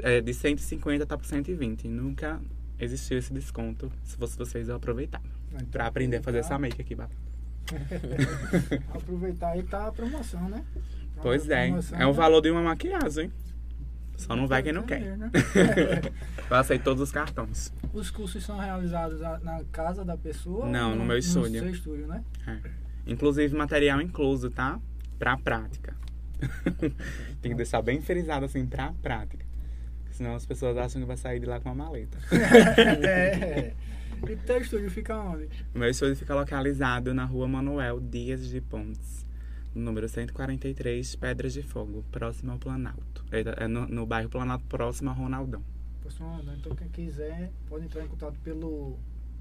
é de 150 tá por 120. Nunca existiu esse desconto. Se fosse vocês, eu aproveitava. Então, Pra aprender a fazer essa make aqui, Bárbara. Aproveitar aí tá a promoção, né? Tá Pois a é. promoção, É o né? valor de uma maquiagem. Só não vai quem não quer. Né? Eu aceito todos os cartões. Os cursos são realizados na casa da pessoa? Não, ou no meu estúdio. No seu estúdio, né? Inclusive material incluso, tá? Pra prática. Tem que deixar bem frisado assim, pra prática. Senão as pessoas acham que vai sair de lá com uma maleta. é. E teu estúdio fica onde? O meu estúdio fica localizado na rua Manuel Dias de Pontes, no número 143, Pedras de Fogo, próximo ao Planalto. É é no, no bairro Planalto, próximo a Ronaldão. Pessoal, então quem quiser pode entrar em contato pelo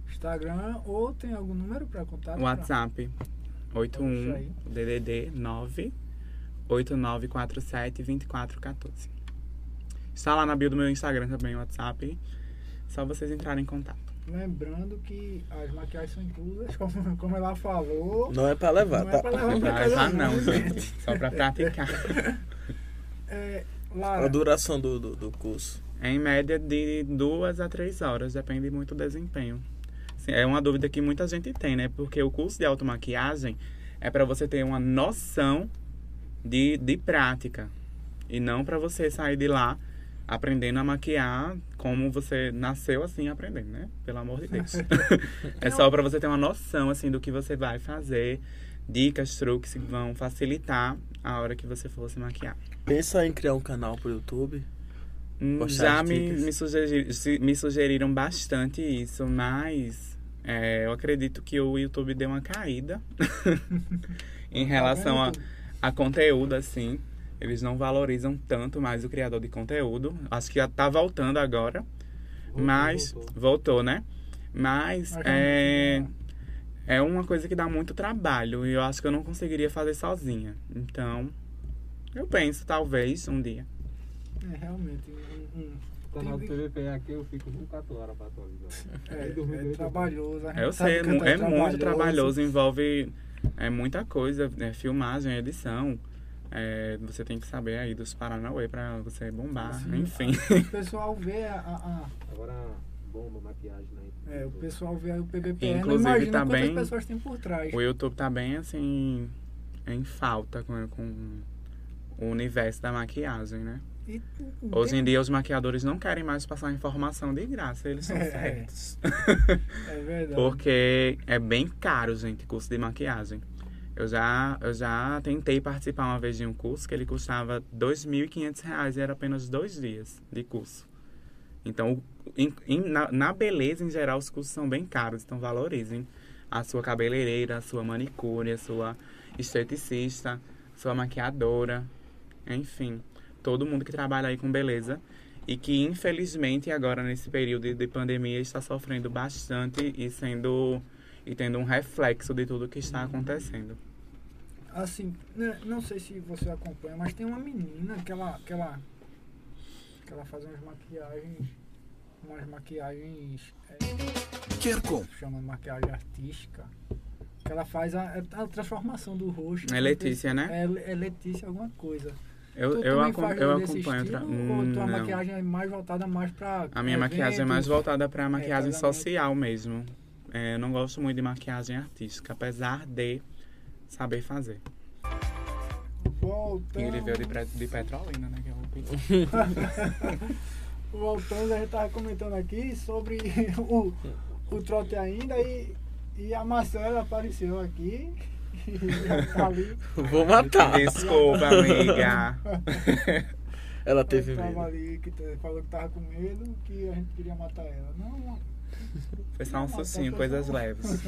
Instagram ou tem algum número para contato? WhatsApp Deixa 81 aí. DDD 9 8947 2414. Está lá na bio do meu Instagram também o WhatsApp. Só vocês entrarem em contato. Lembrando que as maquiagens são inclusas, como, como ela falou. Não é pra levar, Não é tá? pra levar pra Pra casa levar não, não, gente. Só pra praticar. É, A Lara, duração do, do, do curso. É em média de duas a três horas, depende muito do desempenho. É uma dúvida que muita gente tem, né? Porque o curso de automaquiagem é para você ter uma noção de, de prática. E não para você sair de lá aprendendo a maquiar como você nasceu assim aprendendo, né? Pelo amor de Deus. é só para você ter uma noção assim do que você vai fazer, dicas, truques que vão facilitar a hora que você for se maquiar. Pensa em criar um canal pro YouTube. Hum, Já me, me, sugeri- se- me sugeriram bastante isso, mas é, eu acredito que o YouTube deu uma caída em relação a, a conteúdo, assim. Eles não valorizam tanto mais o criador de conteúdo. Acho que já tá voltando agora, mas voltou, né? Mas Mas é, não- é uma coisa que dá muito trabalho e eu acho que eu não conseguiria fazer sozinha. Então, eu penso, talvez, um dia. É, realmente. Um, um, O canal do PVP aqui eu fico 24 horas pra atualizar. é, é doido. trabalhoso. a Eu sei, é, tá é muito trabalhoso, envolve é, muita coisa, é, filmagem, edição. é, você tem que saber aí dos Paranauê pra você bombar, Sim. enfim. O pessoal vê a, a- Agora, bomba, maquiagem, né? é, o pessoal vê o PBPN, Inclusive, não imagina tá quantas bem- pessoas tem por trás. O YouTube tá bem assim, em falta com, com o universo da maquiagem, né? E, Hoje em dia os maquiadores não querem mais passar informação de graça, eles são É. certos. É verdade. Porque é bem caro, gente, curso de maquiagem. Eu já, eu já tentei participar uma vez de um curso que ele custava 2.500 reais e era apenas dois dias de curso. Então, em- em- na, na beleza, em geral, os cursos são bem caros. Então, valorizem a sua cabeleireira, a sua manicure, a sua esteticista, sua maquiadora, enfim. Todo mundo que trabalha aí com beleza e que, infelizmente, agora nesse período de- de pandemia está sofrendo bastante e sendo e tendo um reflexo de tudo que está acontecendo. Assim, né, não sei se você acompanha, mas tem uma menina que ela, que ela, que ela faz umas maquiagens, umas maquiagens, é, chama de maquiagem artística, que ela faz a, a transformação do rosto. É Letícia, né? É, é Letícia alguma coisa. Eu, tu eu, acom- faz eu acompanho. outra- estilo, tua Não. maquiagem é mais voltada mais pra A minha maquiagem é mais voltada para maquiagem casamento. social mesmo. É, eu não gosto muito de maquiagem artística, apesar de saber fazer. Voltando, E ele veio de, de Petrolina, né? Que é o voltando, a gente tava comentando aqui sobre o, o trote ainda e, e a maçã ela apareceu aqui. E tá ali. Vou matar. Desculpa, amiga. Ela teve tava medo. ali, que falou que tava com medo, que a gente queria matar ela. Não, Foi só um tá coisas leves.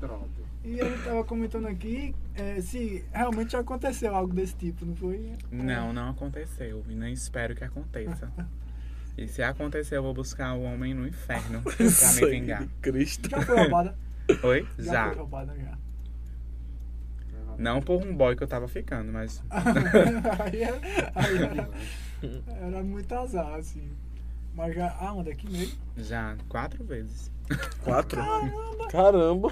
Pronto. E ele tava comentando aqui é, se realmente aconteceu algo desse tipo, não foi? Não, não aconteceu. E nem espero que aconteça. E se acontecer, eu vou buscar o homem no inferno pra me vingar. Cristo. Já foi roubada? Oi? Já, Já. foi roubada, já. Não por um boy que eu tava ficando, mas aí era, aí era, era muito azar, assim. Mas já. Aonde? Aqui mesmo? já quatro vezes. Quatro? Caramba.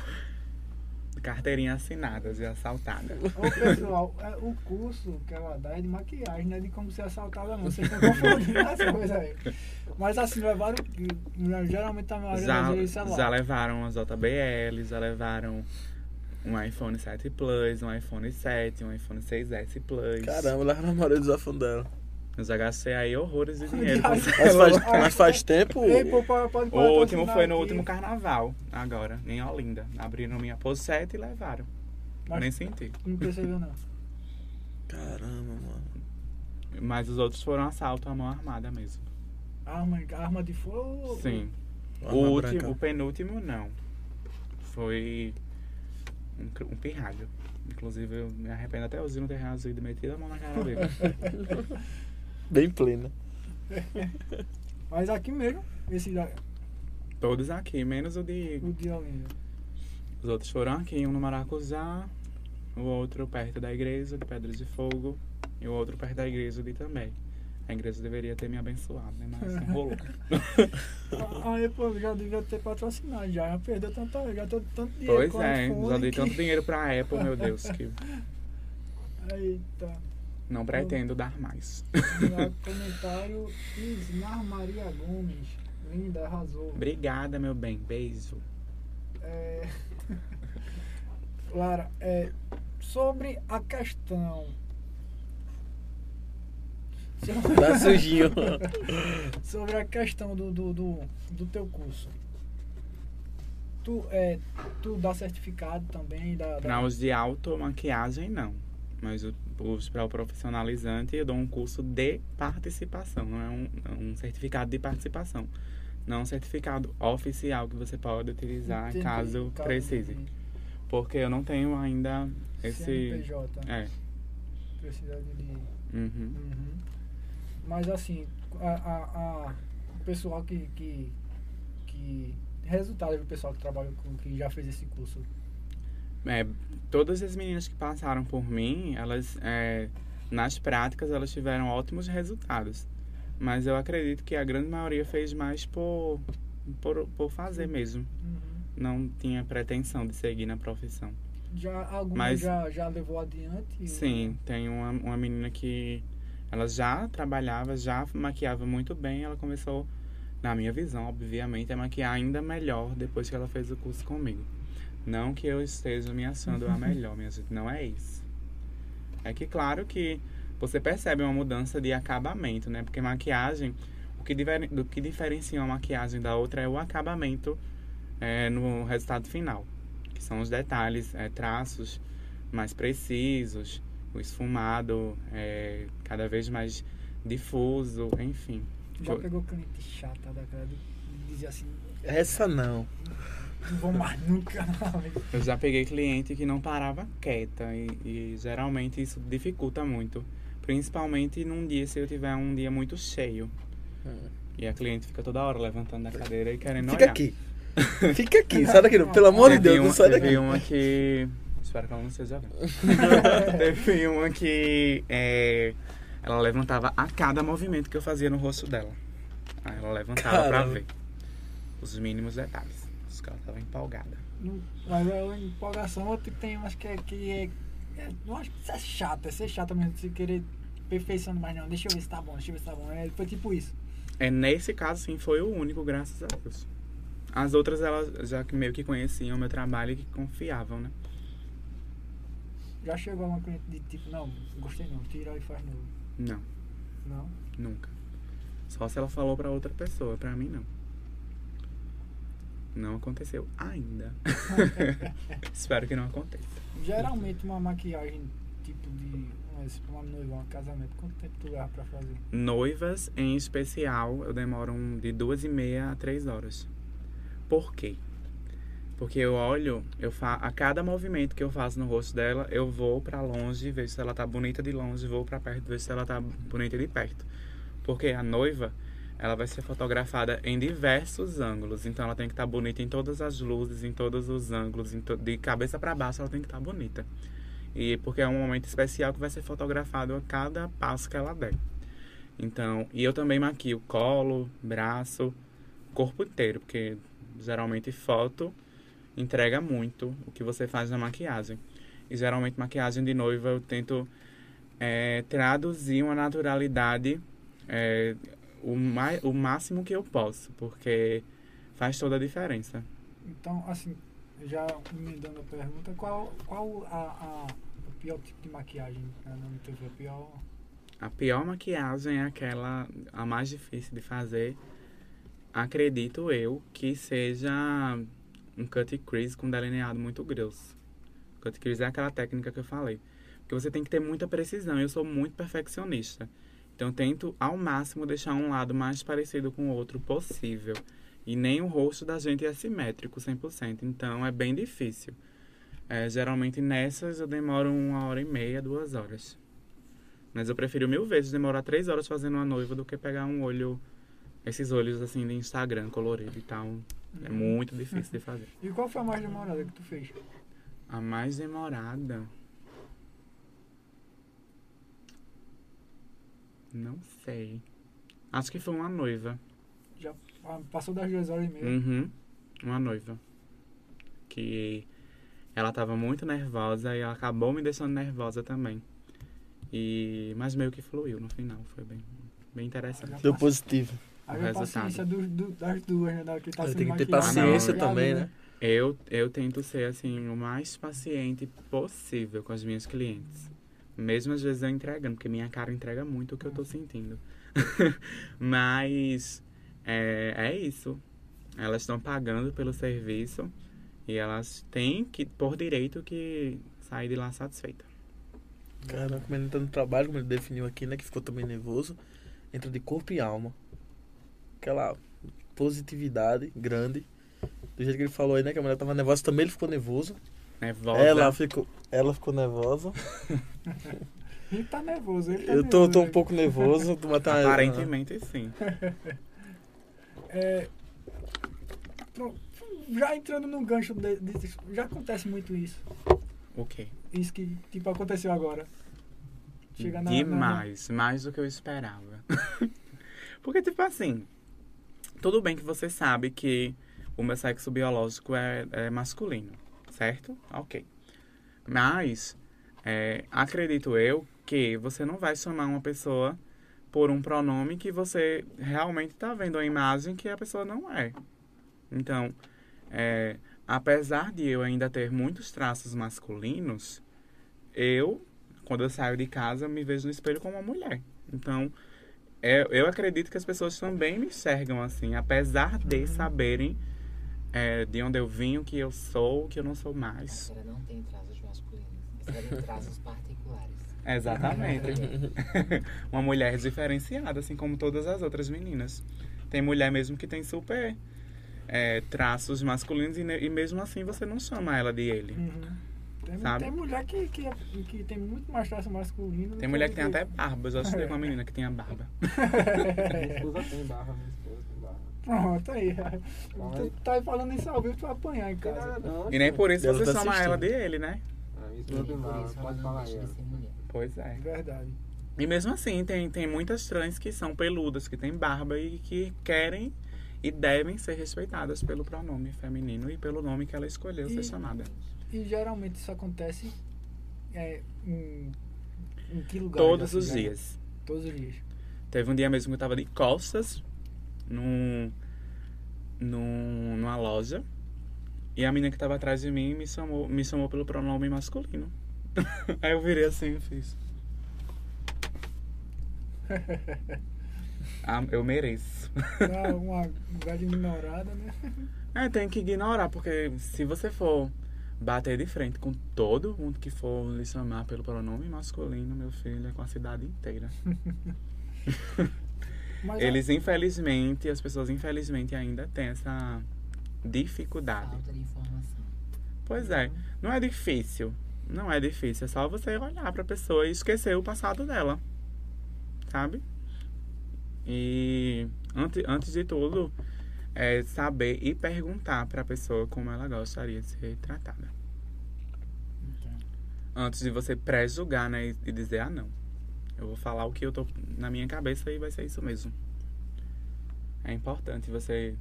Carteirinha assinadas e assaltada. Ô pessoal, é, o curso que ela dá é de maquiagem, não é de como ser assaltada não. Vocês estão confundindo as coisas aí. Mas assim, levaram. Geralmente tá a maioria Já, das vezes já levaram as JBL, já levaram um iPhone 7 Plus, um iPhone 7, um iPhone 6S Plus. Caramba, lá na maioria dos iPhone dela. Eu já gastei aí horrores de dinheiro. Mas faz, mas faz tempo. Ei, pô, pode, pode O último foi no aqui. último carnaval, agora, em Olinda. Abriram minha Pose 7 e levaram. Mas- Nem senti. Não percebeu, não. Caramba, mano. Mas os outros foram assalto à mão armada mesmo. Arma, arma de fogo? Sim. O, último, o penúltimo, não. Foi um, um pirralho. Inclusive, eu me arrependo até hoje de não ter reagido e metido a mão na cara dele. Bem plena. Mas aqui mesmo, esse da, Todos aqui, menos o de. o de Olinda. Os outros foram aqui, um no Maracujá, o outro perto da igreja de Pedras de Fogo e o outro perto da igreja de também. A igreja deveria ter me abençoado, né? Mas não rolou. Aí, pô, já devia ter patrocinado já. Já perdeu tanto, já deu tanto dinheiro Pois é, já dei que- tanto dinheiro pra Apple, meu Deus, que Eita. Não pretendo dar mais. Comentário Ismar Maria Gomes. Linda, arrasou. Obrigada, meu bem. Beijo. É... Lara, é, sobre a questão. Tá sujinho. sobre a questão do, do, do, do teu curso. Tu, é, tu dá certificado também? Da, da- Para os de automaquiagem, não. Mas o- para o profissionalizante, eu dou um curso de participação, não é um, um certificado de participação. Não um certificado oficial que você pode utilizar Entendi, caso precise. Porque eu não tenho ainda esse. CNPJ. É. Precisa de. Uhum. Uhum. Mas assim, a, a, a- o pessoal que, que, que. Resultado do pessoal que trabalha com, que já fez esse curso. É, todas as meninas que passaram por mim, elas, é, nas práticas, elas tiveram ótimos resultados. Mas eu acredito que a grande maioria fez mais por, por, por fazer mesmo. Uhum. Não tinha pretensão de seguir na profissão. Já alguma Mas- já, já levou adiante? Sim, tem uma, uma menina que ela já trabalhava, já maquiava muito bem. Ela começou, na minha visão, obviamente, a maquiar ainda melhor depois que ela fez o curso comigo. Não que eu esteja me achando a melhor, minha gente, não é isso. É que, claro que você percebe uma mudança de acabamento, né? Porque maquiagem, o que, diver, do que diferencia uma maquiagem da outra é o acabamento é, no resultado final, que são os detalhes, é, traços mais precisos, o esfumado é, cada vez mais difuso, enfim. Já pegou cliente chata daquela de de dizer assim, Essa não. Não vou mais nunca. Eu já peguei cliente que não parava quieta e, e geralmente isso dificulta muito. Principalmente num dia, se eu tiver um dia muito cheio. E a cliente fica toda hora levantando da cadeira e querendo Fica olhar. aqui. Fica aqui. Sai daqui. Pelo amor de Teve Deus, não uma, sai teve daqui. uma que. Espero que ela não esteja vendo. teve uma que é, ela levantava a cada movimento que eu fazia no rosto dela. Aí ela levantava pra Caramba. ver os mínimos detalhes. Que ela tava empolgada. Mas é uma empolgação, outro que tem umas que é. Que é, é não acho que isso é chato, é ser chato mesmo, se querer perfeição mais não. Deixa eu ver se tá bom, deixa eu ver se tá bom. É, foi tipo isso. É, nesse caso, sim, foi o único, graças a Deus. As outras, elas já que meio que conheciam o meu trabalho e que confiavam, né? Já chegou uma cliente de tipo, não, gostei não, tira e faz novo. Não, Não. nunca. Só se ela falou pra outra pessoa, pra mim não. Não aconteceu ainda. Espero que não aconteça. Geralmente uma maquiagem tipo de uma noiva, um casamento, quanto tempo tu leva pra fazer? Noivas, em especial, eu demoro um- de duas e meia a três horas. Por quê? Porque eu olho, eu fa a cada movimento que eu faço no rosto dela, eu vou pra longe, vejo se ela tá bonita de longe, vou pra perto, vejo se ela tá bonita de perto. Porque a noiva, ela vai ser fotografada em diversos ângulos, então ela tem que estar bonita em todas as luzes, em todos os ângulos, to- de cabeça pra baixo ela tem que estar bonita. E porque é um momento especial que vai ser fotografado a cada passo que ela der. Então, e eu também maquio colo, braço, corpo inteiro, porque geralmente foto entrega muito o que você faz na maquiagem. E geralmente maquiagem de noiva eu tento é, traduzir uma naturalidade é, o, mai, o máximo que eu posso, porque faz toda a diferença. Então, assim, já emendando a pergunta, qual, qual a, a, o pior tipo de maquiagem né, no TV? A pior. A pior maquiagem é aquela, a mais difícil de fazer, acredito eu, que seja um cut crease com delineado muito grosso. Cut crease é aquela técnica que eu falei. Porque você tem que ter muita precisão. Eu sou muito perfeccionista. Então, eu tento ao máximo deixar um lado mais parecido com o outro possível. E nem o rosto da gente é simétrico 100%. Então, é bem difícil. É, geralmente, nessas, eu demoro uma hora e meia, duas horas. Mas eu prefiro mil vezes demorar três horas fazendo uma noiva do que pegar um olho, esses olhos assim de Instagram colorido e tal. É muito difícil de fazer. E qual foi a mais demorada que tu fez? A mais demorada. Não sei. Acho que foi uma noiva. Já ah, passou das duas horas e meia. Uhum. Uma noiva. Que ela tava muito nervosa e ela acabou me deixando nervosa também. E mas meio que fluiu no final, foi bem, bem interessante. Deu positivo. O a resultado. paciência do, do, das duas, né? Da que tá Tem sendo que ter paciência maquiada, também, né? Eu, eu tento ser assim o mais paciente possível com as minhas clientes. Mesmo às vezes eu entregando, porque minha cara entrega muito o que eu tô sentindo. Mas é, é isso. Elas estão pagando pelo serviço e elas têm que, por direito, que sair de lá satisfeita. Cara, como ele tá no trabalho, como ele definiu aqui, né? Que ficou também nervoso. Entra de corpo e alma. Aquela positividade grande. Do jeito que ele falou aí, né? Que a mulher tava nervosa, também ele ficou nervoso. Nervosa. Ela ficou, ela ficou nervosa. Ele tá nervoso, ele tá Eu tô, nervoso, tô um pouco nervoso. Tô matando Aparentemente sim. É, pronto, já entrando no gancho, de, de- já acontece muito isso. O quê? Isso que, tipo, aconteceu agora. Chega na, na- Demais, mais do que eu esperava. Porque, tipo assim, tudo bem que você sabe que o meu sexo biológico é, é masculino, certo? Ok. Mas, é, acredito eu que você não vai chamar uma pessoa por um pronome que você realmente está vendo a imagem que a pessoa não é. Então, é, apesar de eu ainda ter muitos traços masculinos, eu quando eu saio de casa, me vejo no espelho como uma mulher. Então, é, eu acredito que as pessoas também me enxergam assim, apesar de saberem é, de onde eu vim, o que eu sou, o que eu não sou A mais. senhora não tem traços masculinos. A senhora tem traços particulares. Exatamente. uma mulher diferenciada, assim como todas as outras meninas. Tem mulher mesmo que tem super é, traços masculinos e, e mesmo assim você não chama ela de ele. Uhum. Tem, Sabe? tem mulher que, que, que tem muito mais traço masculino. Tem mulher que tem que- até barba. Eu estudei com uma menina que tinha barba. Minha esposa tem barra, minha esposa tem. Pronto, aí. Então, Tu aí- tá falando isso ao vivo, tu vai apanhar em casa. não. E nem por isso Ela você tá chama ela de ele, né? A minha esposa tem por barra, isso ela pode falar ser. Pois é. Verdade. E mesmo assim, tem, tem muitas trans que são peludas, que têm barba e que querem e devem ser respeitadas pelo pronome feminino e pelo nome que ela escolheu ser E- chamada. E geralmente isso acontece é, em, em que lugar? Todos os dias. Todos os dias. Teve um dia mesmo que eu tava de costas num, num, numa loja e a menina que tava atrás de mim me chamou, me chamou pelo pronome masculino. Aí eu virei assim e fiz. Ah, eu mereço. Pra uma grande ignorada, né? É, tem que ignorar, porque se você for bater de frente com todo mundo que for lhe chamar pelo pronome masculino, meu filho, é com a cidade inteira. Mas Eles, infelizmente, as pessoas, infelizmente, ainda têm essa dificuldade. Falta de informação. Pois é, não é difícil. Não é difícil, é só você olhar pra pessoa e esquecer o passado dela. Sabe? E antes, antes de tudo, é saber e perguntar pra pessoa como ela gostaria de ser tratada. Antes de você pré-julgar, né? E dizer, ah, não. Eu vou falar o que eu tô na minha cabeça e vai ser isso mesmo. É importante você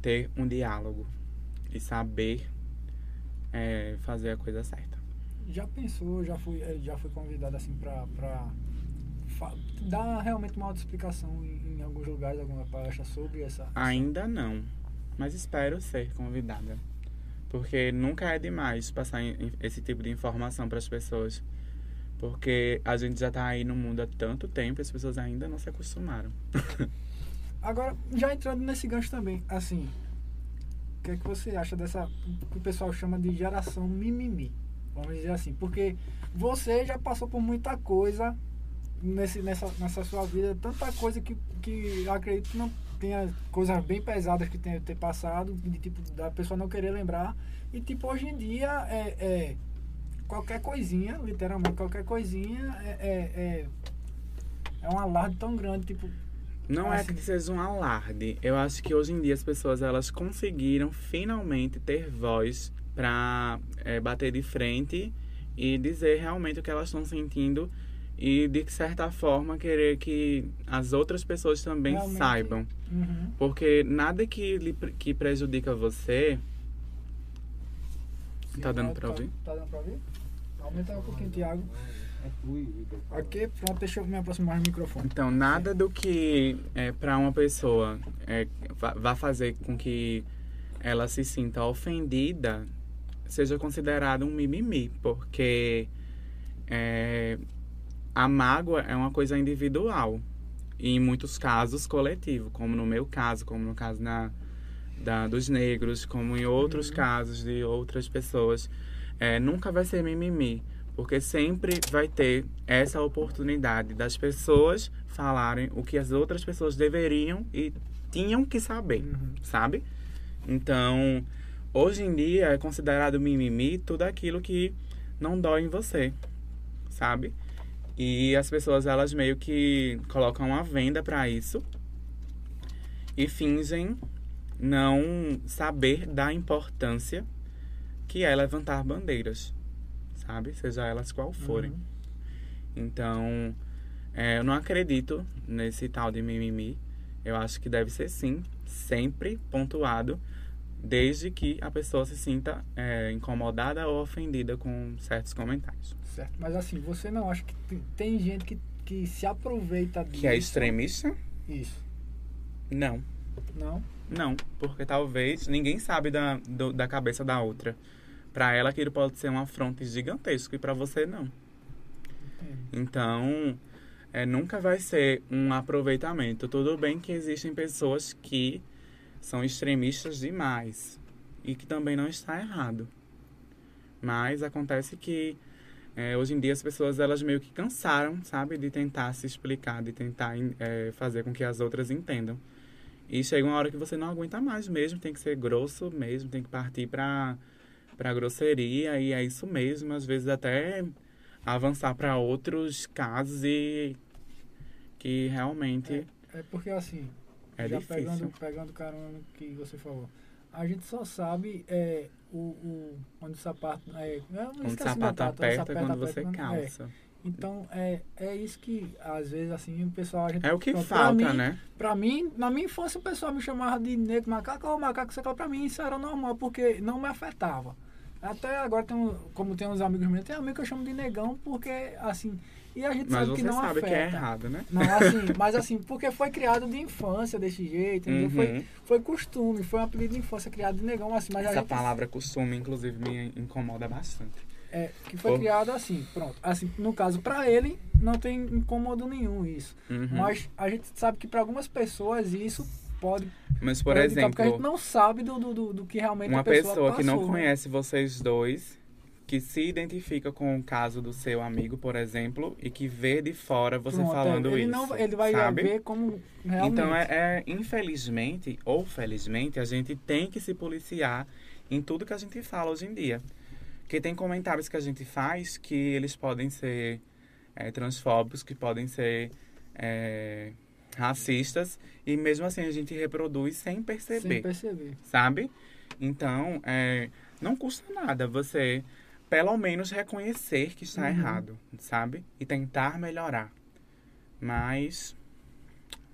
ter um diálogo e saber é, fazer a coisa certa. Já pensou, já fui, eh, já fui convidado assim pra, pra dar realmente uma autoexplicação em, em alguns lugares, alguma palestra sobre essa. Ainda não, mas espero ser convidada. Porque nunca é demais passar esse tipo de informação para as pessoas. Porque a gente já tá aí no mundo há tanto tempo e as pessoas ainda não se acostumaram. Agora, já entrando nesse gancho também, assim, o que é que você acha dessa que o pessoal chama de geração mimimi? Vamos dizer assim, porque você já passou por muita coisa nesse, nessa, nessa sua vida, tanta coisa que, que acredito que não tenha coisas bem pesadas que tenha ter passado, de tipo, da pessoa não querer lembrar. E tipo, hoje em dia é, é qualquer coisinha, literalmente qualquer coisinha é, é, é, é um alarde tão grande, tipo, Não é Assim. que seja um alarde. Eu acho que hoje em dia as pessoas elas conseguiram finalmente ter voz para bater de frente e dizer realmente o que elas estão sentindo e de certa forma querer que as outras pessoas também Realmente. saibam. uhum. Porque nada que, lhe que prejudica você. Tá dando pra ouvir? Tá dando pra ouvir? Aumenta um pouquinho, Thiago. Aqui, pronto, deixa eu me aproximar do microfone. Então, nada do que é, para uma pessoa é, vá fazer com que ela se sinta ofendida seja considerado um mimimi, porque é, a mágoa é uma coisa individual e em muitos casos coletivo, como no meu caso, como no caso na, da, dos negros, como em outros casos de outras pessoas. É, nunca vai ser mimimi, porque sempre vai ter essa oportunidade das pessoas falarem o que as outras pessoas deveriam e tinham que saber, Uhum. sabe? Então, hoje em dia é considerado mimimi tudo aquilo que não dói em você, sabe? E as pessoas elas meio que colocam uma venda para isso e fingem não saber da importância que é levantar bandeiras, sabe? Seja elas qual forem. Uhum. Então, é, eu não acredito nesse tal de mimimi. Eu acho que deve ser sim, sempre pontuado, desde que a pessoa se sinta é, incomodada ou ofendida com certos comentários. Certo. Mas assim, você não acha que tem, gente que, que se aproveita disso? Que é extremista? Isso. Não. Não? Não, porque talvez ninguém sabe da, do- da cabeça da outra. Pra ela aquilo pode ser um afronte gigantesco e pra você não. Então, é, nunca vai ser um aproveitamento. Tudo bem que existem pessoas que são extremistas demais e que também não está errado. Mas acontece que é, hoje em dia as pessoas elas meio que cansaram, sabe, de tentar se explicar, de tentar é, fazer com que as outras entendam. E chega uma hora que você não aguenta mais mesmo, tem que ser grosso mesmo, tem que partir para para grosseria e é isso mesmo, às vezes até avançar para outros casos e que realmente É porque assim, é, já difícil. pegando, pegando carona no que você falou. A gente só sabe é, o, o, onde o sapato. É, Quando o sapato da data, aperta onde o quando sapato você aperta, quando- é. calça. Então, é, é isso que, às vezes, assim, o pessoal... A gente, É o que pronto, falta, pra mim, né? Pra mim, na minha infância, o pessoal me chamava de negro macaco ou macaco, sei lá, pra mim isso era normal, porque não me afetava. Até agora, tem um, como tem uns amigos meus, tem amigo que eu chamo de negão, porque, assim... E a gente Mas sabe que não sabe afeta. que é errado, né? Não, assim, mas assim, porque foi criado de infância desse jeito, entendeu? Uhum. Foi, foi costume, foi um apelido de infância criado de negão, assim, mas a Essa gente palavra costume, inclusive, me incomoda bastante. é, que foi Pô. criado assim, pronto. Assim, no caso, pra ele, não tem incômodo nenhum isso. Uhum. Mas a gente sabe que pra algumas pessoas isso pode Mas, por prejudicar, porque a gente exemplo, não sabe do, do, do, que realmente uma pessoa, pessoa que não né? conhece vocês dois, que se identifica com o caso do seu amigo, por exemplo, e que vê de fora você Pronto, falando ele isso. Não, ele vai sabe? ver como realmente. Então, é, é, infelizmente ou felizmente, a gente tem que se policiar em tudo que a gente fala hoje em dia. Porque tem comentários que a gente faz que eles podem ser é, transfóbicos, que podem ser é, racistas, e mesmo assim a gente reproduz sem perceber, Sem perceber. sabe? Então, é, não custa nada você, pelo menos, reconhecer que está Uhum. errado, sabe? E tentar melhorar. Mas.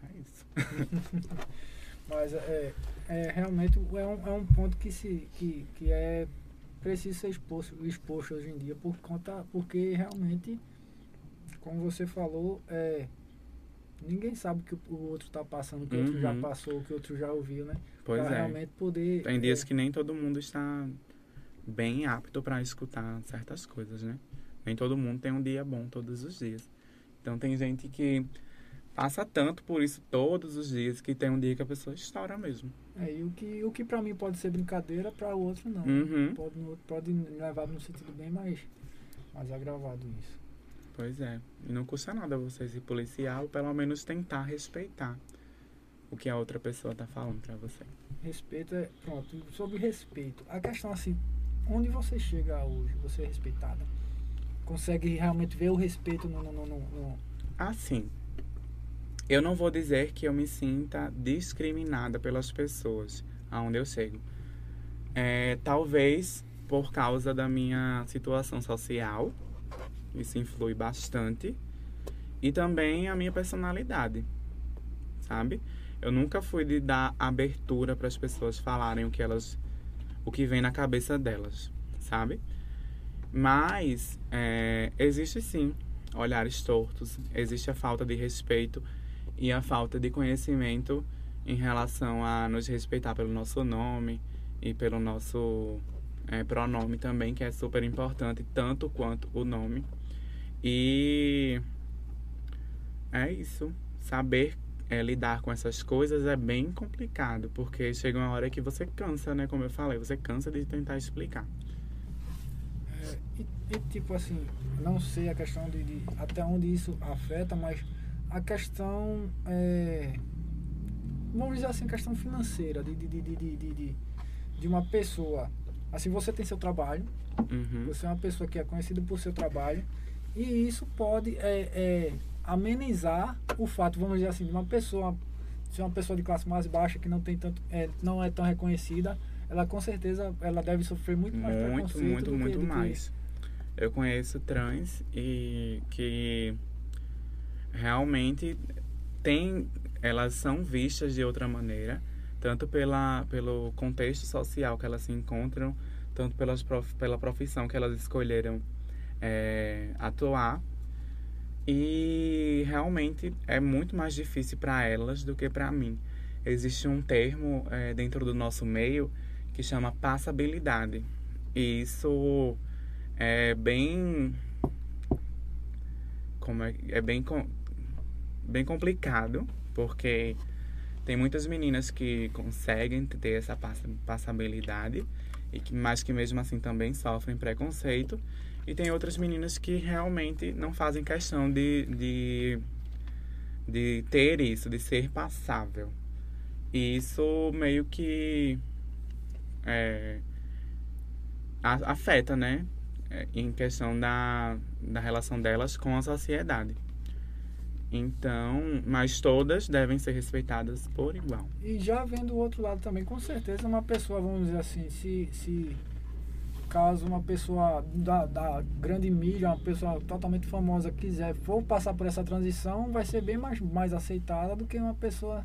É isso. Mas é, é realmente é um, é um ponto que, se, que, que é preciso ser exposto, exposto hoje em dia por conta, porque realmente, como você falou, é, ninguém sabe o que o outro está passando, o que o outro já Uhum. passou, o que o outro já ouviu, né? Pois pra é. realmente poder. Tem dias é, que nem todo mundo está bem apto para escutar certas coisas, né? Nem todo mundo tem um dia bom todos os dias. Então tem gente que passa tanto por isso todos os dias que tem um dia que a pessoa estoura mesmo. É, e o que, o que pra mim pode ser brincadeira, pra o outro não. Uhum. Pode, pode levar no sentido bem mais, mais agravado isso. Pois é. E não custa nada você se policiar ou pelo menos tentar respeitar o que a outra pessoa tá falando pra você. Respeito é. Pronto, sobre respeito. A questão assim, onde você chega hoje, você é respeitada. Consegue realmente ver o respeito no. no, no, no- no- Assim, eu não vou dizer que eu me sinta discriminada pelas pessoas aonde eu chego. É, talvez por causa da minha situação social, isso influi bastante, e também a minha personalidade, sabe? Eu nunca fui de dar abertura para as pessoas falarem o que elas, o que vem na cabeça delas, sabe? Mas é, existe sim olhares tortos, existe a falta de respeito e a falta de conhecimento em relação a nos respeitar pelo nosso nome e pelo nosso é, pronome também, que é super importante, tanto quanto o nome. E é isso. Saber é, lidar com essas coisas é bem complicado, porque chega uma hora que você cansa, né? Como eu falei, você cansa de tentar explicar. é, e, e, tipo assim, não sei a questão de, de até onde isso afeta, mas a questão é. Vamos dizer assim, a questão financeira de, de, de, de, de- de uma pessoa. Assim, você tem seu trabalho, Uhum. Você é uma pessoa que é conhecida por seu trabalho e isso pode é, é, amenizar o fato, vamos dizer assim, de uma pessoa ser uma pessoa de classe mais baixa que não tem tanto, é, não é tão reconhecida, ela com certeza ela deve sofrer muito mais Muito, muito, que- muito que- mais. Eu conheço trans e que realmente tem, elas são vistas de outra maneira, tanto pela, pelo contexto social que elas se encontram, tanto pelas prof, pela profissão que elas escolheram é, atuar. E realmente é muito mais difícil para elas do que para mim. Existe um termo é, dentro do nosso meio que chama passabilidade. E isso é bem como é, é bem bem complicado, porque tem muitas meninas que conseguem ter essa passa- passabilidade e que mas que mesmo assim também sofrem preconceito e tem outras meninas que realmente não fazem questão de, de, de ter isso, de ser passável. E isso meio que é, afeta, né? É, Em questão da, da relação delas com a sociedade. Então, mas todas devem ser respeitadas por igual. E já vendo o outro lado também, com certeza uma pessoa, vamos dizer assim, se, se caso uma pessoa da, da grande mídia, uma pessoa totalmente famosa quiser, for passar por essa transição, vai ser bem mais, mais aceitada do que uma pessoa.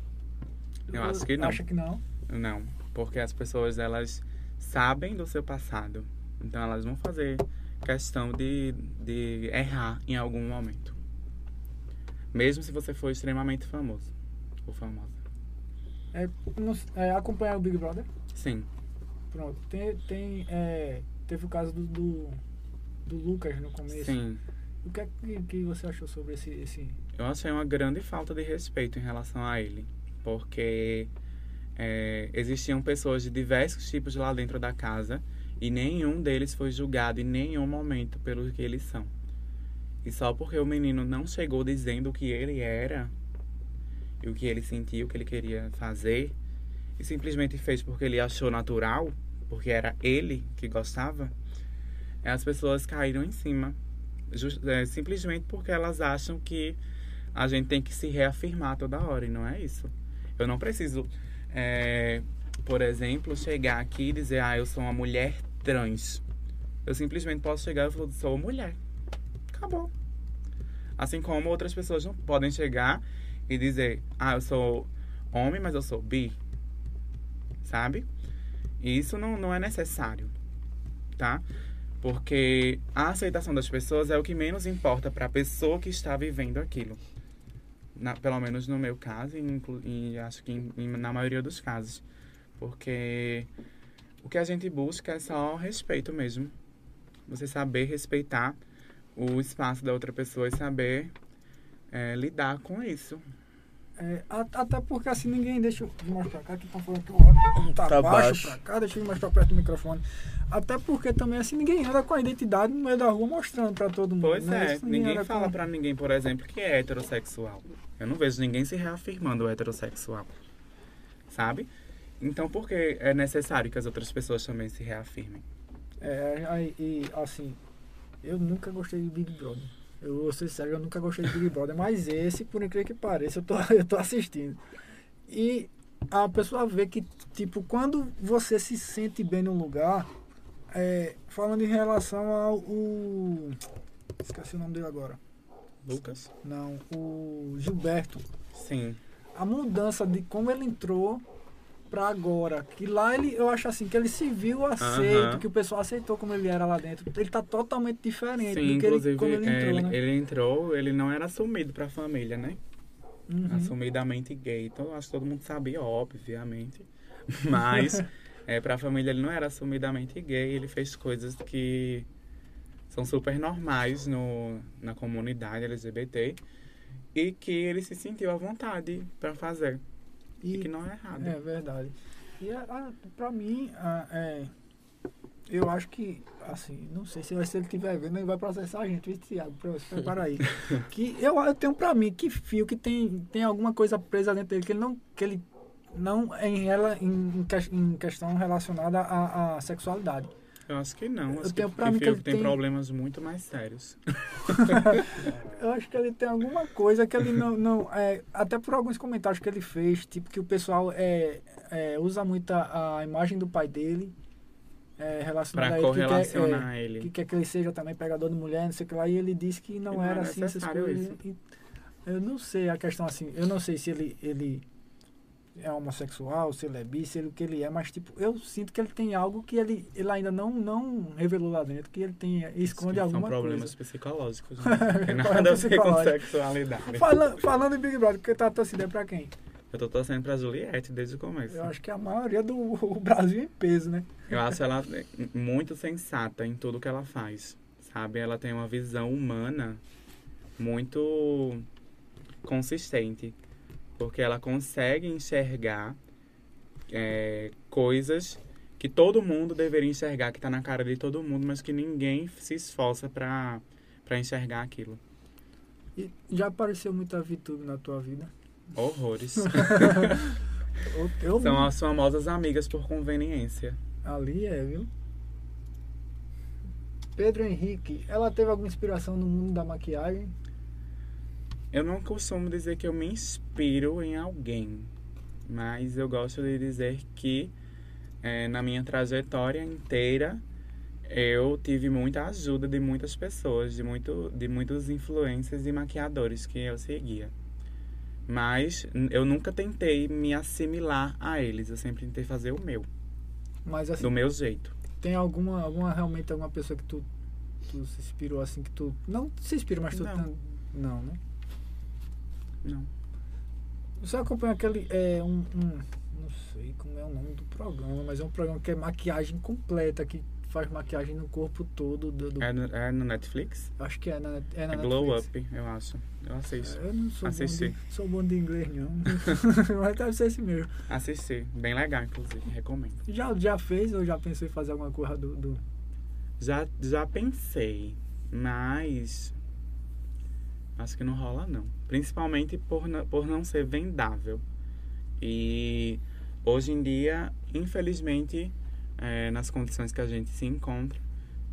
Eu acho que não. Acha que não? Não, porque as pessoas elas sabem do seu passado. Então elas vão fazer questão de, de errar em algum momento. Mesmo se você for extremamente famoso ou famosa. É, não- é, acompanhar o Big Brother? Sim. Pronto. Tem, tem, é, teve o caso do, do, do Lucas no começo. Sim. O que, é que, que você achou sobre esse, esse. Eu achei uma grande falta de respeito em relação a ele. Porque é, existiam pessoas de diversos tipos lá dentro da casa E nenhum deles foi julgado em nenhum momento pelo que eles são. E só porque o menino não chegou dizendo o que ele era, e o que ele sentia, o que ele queria fazer, e simplesmente fez porque ele achou natural, porque era ele que gostava, as pessoas caíram em cima. Just- é, simplesmente porque elas acham que a gente tem que se reafirmar toda hora, e não é isso. Eu não preciso, é, por exemplo, chegar aqui e dizer, ah, eu sou uma mulher trans. Eu simplesmente posso chegar e falar, sou mulher. Acabou. Assim como outras pessoas não podem chegar e dizer, ah, eu sou homem, mas eu sou bi. Sabe? E isso não, não é necessário, tá? Porque a aceitação das pessoas é o que menos importa para a pessoa que está vivendo aquilo. Na- pelo menos no meu caso, e, e acho que em- em- na maioria dos casos. Porque o que a gente busca é só respeito mesmo. Você saber respeitar o espaço da outra pessoa e saber é, lidar com isso. É, até porque assim ninguém deixa eu mostrar cá que estão falando que o áudio tá, Tá baixo, baixo. pra cá, deixa eu mostrar perto do microfone. Até porque também assim ninguém anda com a identidade no meio da rua mostrando pra todo mundo. Pois né? é, Isso ninguém anda fala com- pra ninguém, por exemplo, que é heterossexual. Eu não vejo ninguém se reafirmando heterossexual. Sabe? Então por que é necessário que as outras pessoas também se reafirmem? É, aí, e assim, eu nunca gostei de Big Brother. Eu vou ser sério, eu nunca gostei de Big Brother, mas esse, por incrível que pareça, eu tô, eu tô assistindo. E a pessoa vê que, tipo, quando você se sente bem num lugar, é, falando em relação ao. o- esqueci o nome dele agora. Lucas? Não, o Gilberto. Sim. A mudança de como ele entrou pra agora. Que lá ele, eu acho assim, que ele se viu aceito, Aham. que o pessoal aceitou como ele era lá dentro. Ele tá totalmente diferente Sim, do que inclusive, ele, como ele é, entrou, ele, né? ele entrou, ele não era assumido pra família, né? Uhum. Assumidamente gay. Então, acho que todo mundo sabia, obviamente. Mas, é, pra família, ele não era assumidamente gay. Ele fez coisas que são super normais no, na comunidade LGBT. E que ele se sentiu à vontade pra fazer. E, que não é errado. É verdade. E a, a, pra mim, a- é, eu acho que, assim, não sei se, se ele estiver vendo, ele vai processar a gente, viu, se Prepara aí. que eu, eu tenho pra mim que fio que tem, tem alguma coisa presa dentro dele que ele não. Que ele não é em, ela, em, em questão relacionada à, à sexualidade. Eu acho que não. Eu Acho tenho que, pra que mim que ele tem, tem- problemas muito mais sérios. Eu acho que ele tem alguma coisa que ele não. não é, até por alguns comentários que ele fez, tipo, que o pessoal é, é, usa muito a, a imagem do pai dele é, relacionada a ele. Que quer, correlacionar é, ele. que quer que ele seja também pegador de mulher, não sei o que lá. E ele disse que não, não era é assim essas coisas. isso. Eu não sei a questão assim. Eu não sei se ele. ele é homossexual, se ele é bi, se ele o que ele é, mas tipo, eu sinto que ele tem algo que ele, ele ainda não, não revelou lá dentro, que ele tem, esconde São alguma problemas coisa. psicológicos. Né? Tem nada a ver com sexualidade. Fala- falando em Big Brother, porque tá torcida é pra quem? Eu tô torcendo pra Juliette desde o começo. Eu acho que a maioria do Brasil em peso, né? Eu acho ela muito sensata em tudo que ela faz, sabe? Ela tem uma visão humana muito consistente, porque ela consegue enxergar é, coisas que todo mundo deveria enxergar, que tá na cara de todo mundo, mas que ninguém se esforça pra enxergar aquilo. E já apareceu muita VTube na tua vida? Horrores. São as famosas amigas por conveniência. Ali é, viu? Pedro Henrique, ela teve alguma inspiração no mundo da maquiagem? Eu não costumo dizer que eu me inspiro em alguém, mas eu gosto de dizer que eh, na minha trajetória inteira eu tive muita ajuda de muitas pessoas, de, muito, de muitos influencers e maquiadores que eu seguia. Mas eu nunca tentei me assimilar a eles, eu sempre tentei fazer o meu, Mas assim, do meu jeito. tem alguma, alguma realmente alguma pessoa que tu, tu se inspirou assim, que tu. Não se inspira, mas tu. Não. Não, não né? Não. Você acompanha aquele. É, um, um- Não sei como é o nome do programa, mas é um programa que é maquiagem completa, que faz maquiagem no corpo todo. Do, do- É no, é no Netflix? Acho que é na, é na É Glow Netflix. Up, eu acho. Eu assisto. Eu não sou bom, Assisti. de, sou bom de inglês, não. Mas deve ser esse mesmo. Assisti. Bem legal, inclusive. Recomendo. Já, já fez ou já pensou em fazer alguma coisa do. do... Já, já pensei, mas acho que não rola não. Principalmente por, não- por não ser vendável. E hoje em dia, infelizmente, é, nas condições que a gente se encontra,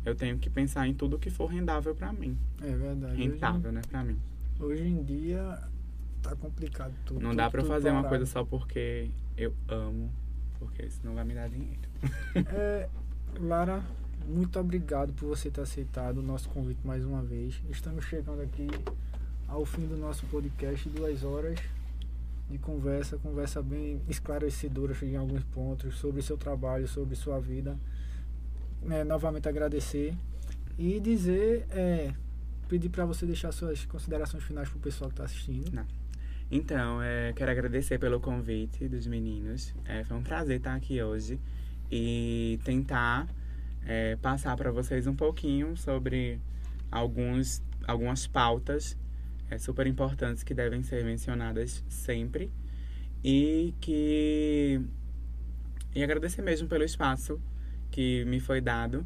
eu tenho que pensar em tudo que for rendável pra mim. É verdade. Rentável, né, pra mim. Hoje, em dia tá complicado tudo. Não tudo- dá tudo fazer uma parado. coisa só porque eu amo, porque senão vai me dar dinheiro. É, Lara, muito obrigado por você ter aceitado o nosso convite mais uma vez. Estamos chegando aqui ao fim do nosso podcast, duas horas de conversa, conversa bem esclarecedora em alguns pontos sobre seu trabalho, sobre sua vida. É, novamente agradecer e dizer, é, pedir para você deixar suas considerações finais para o pessoal que está assistindo. Então, é, quero agradecer pelo convite dos meninos. É, foi um prazer estar aqui hoje e tentar é, passar para vocês um pouquinho sobre alguns, algumas pautas é, super importantes que devem ser mencionadas sempre e que e agradecer mesmo pelo espaço que me foi dado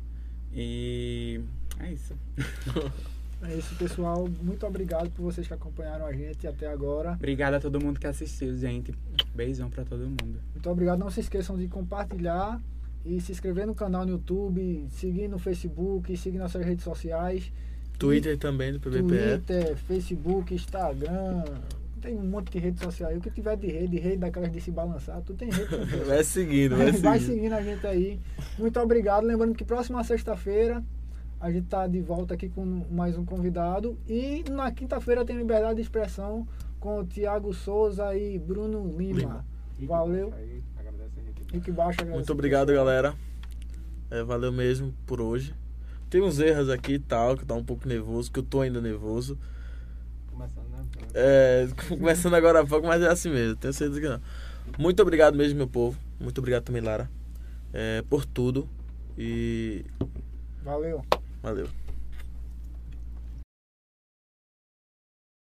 e é isso. É isso, pessoal. Muito obrigado por vocês que acompanharam a gente até agora. Obrigada a todo mundo que assistiu, gente. Beijão para todo mundo. Muito obrigado. Não se esqueçam de compartilhar e se inscrever no canal no YouTube, seguir no Facebook, seguir nossas redes sociais. Twitter também do PBPE. Twitter, Facebook, Instagram. Tem um monte de rede social aí. O que tiver de rede, rede daquelas de se balançar, tu tem rede. meu Deus. Vai seguindo, vai Vai seguindo. seguindo a gente aí. Muito obrigado. Lembrando que próxima sexta-feira a gente tá de volta aqui com mais um convidado. E na quinta-feira tem liberdade de expressão com o Tiago Souza e Bruno Lima. Lima. Valeu. Rick Baixo, Muito obrigado, galera. É, valeu mesmo por hoje. Tem uns erros aqui e tal, que tá um pouco nervoso, que eu tô ainda nervoso. Começando, né? É, começando agora a pouco, mas é assim mesmo, tenho certeza que não. Muito obrigado mesmo, meu povo. Muito obrigado também, Lara, é, por tudo. E Valeu. valeu.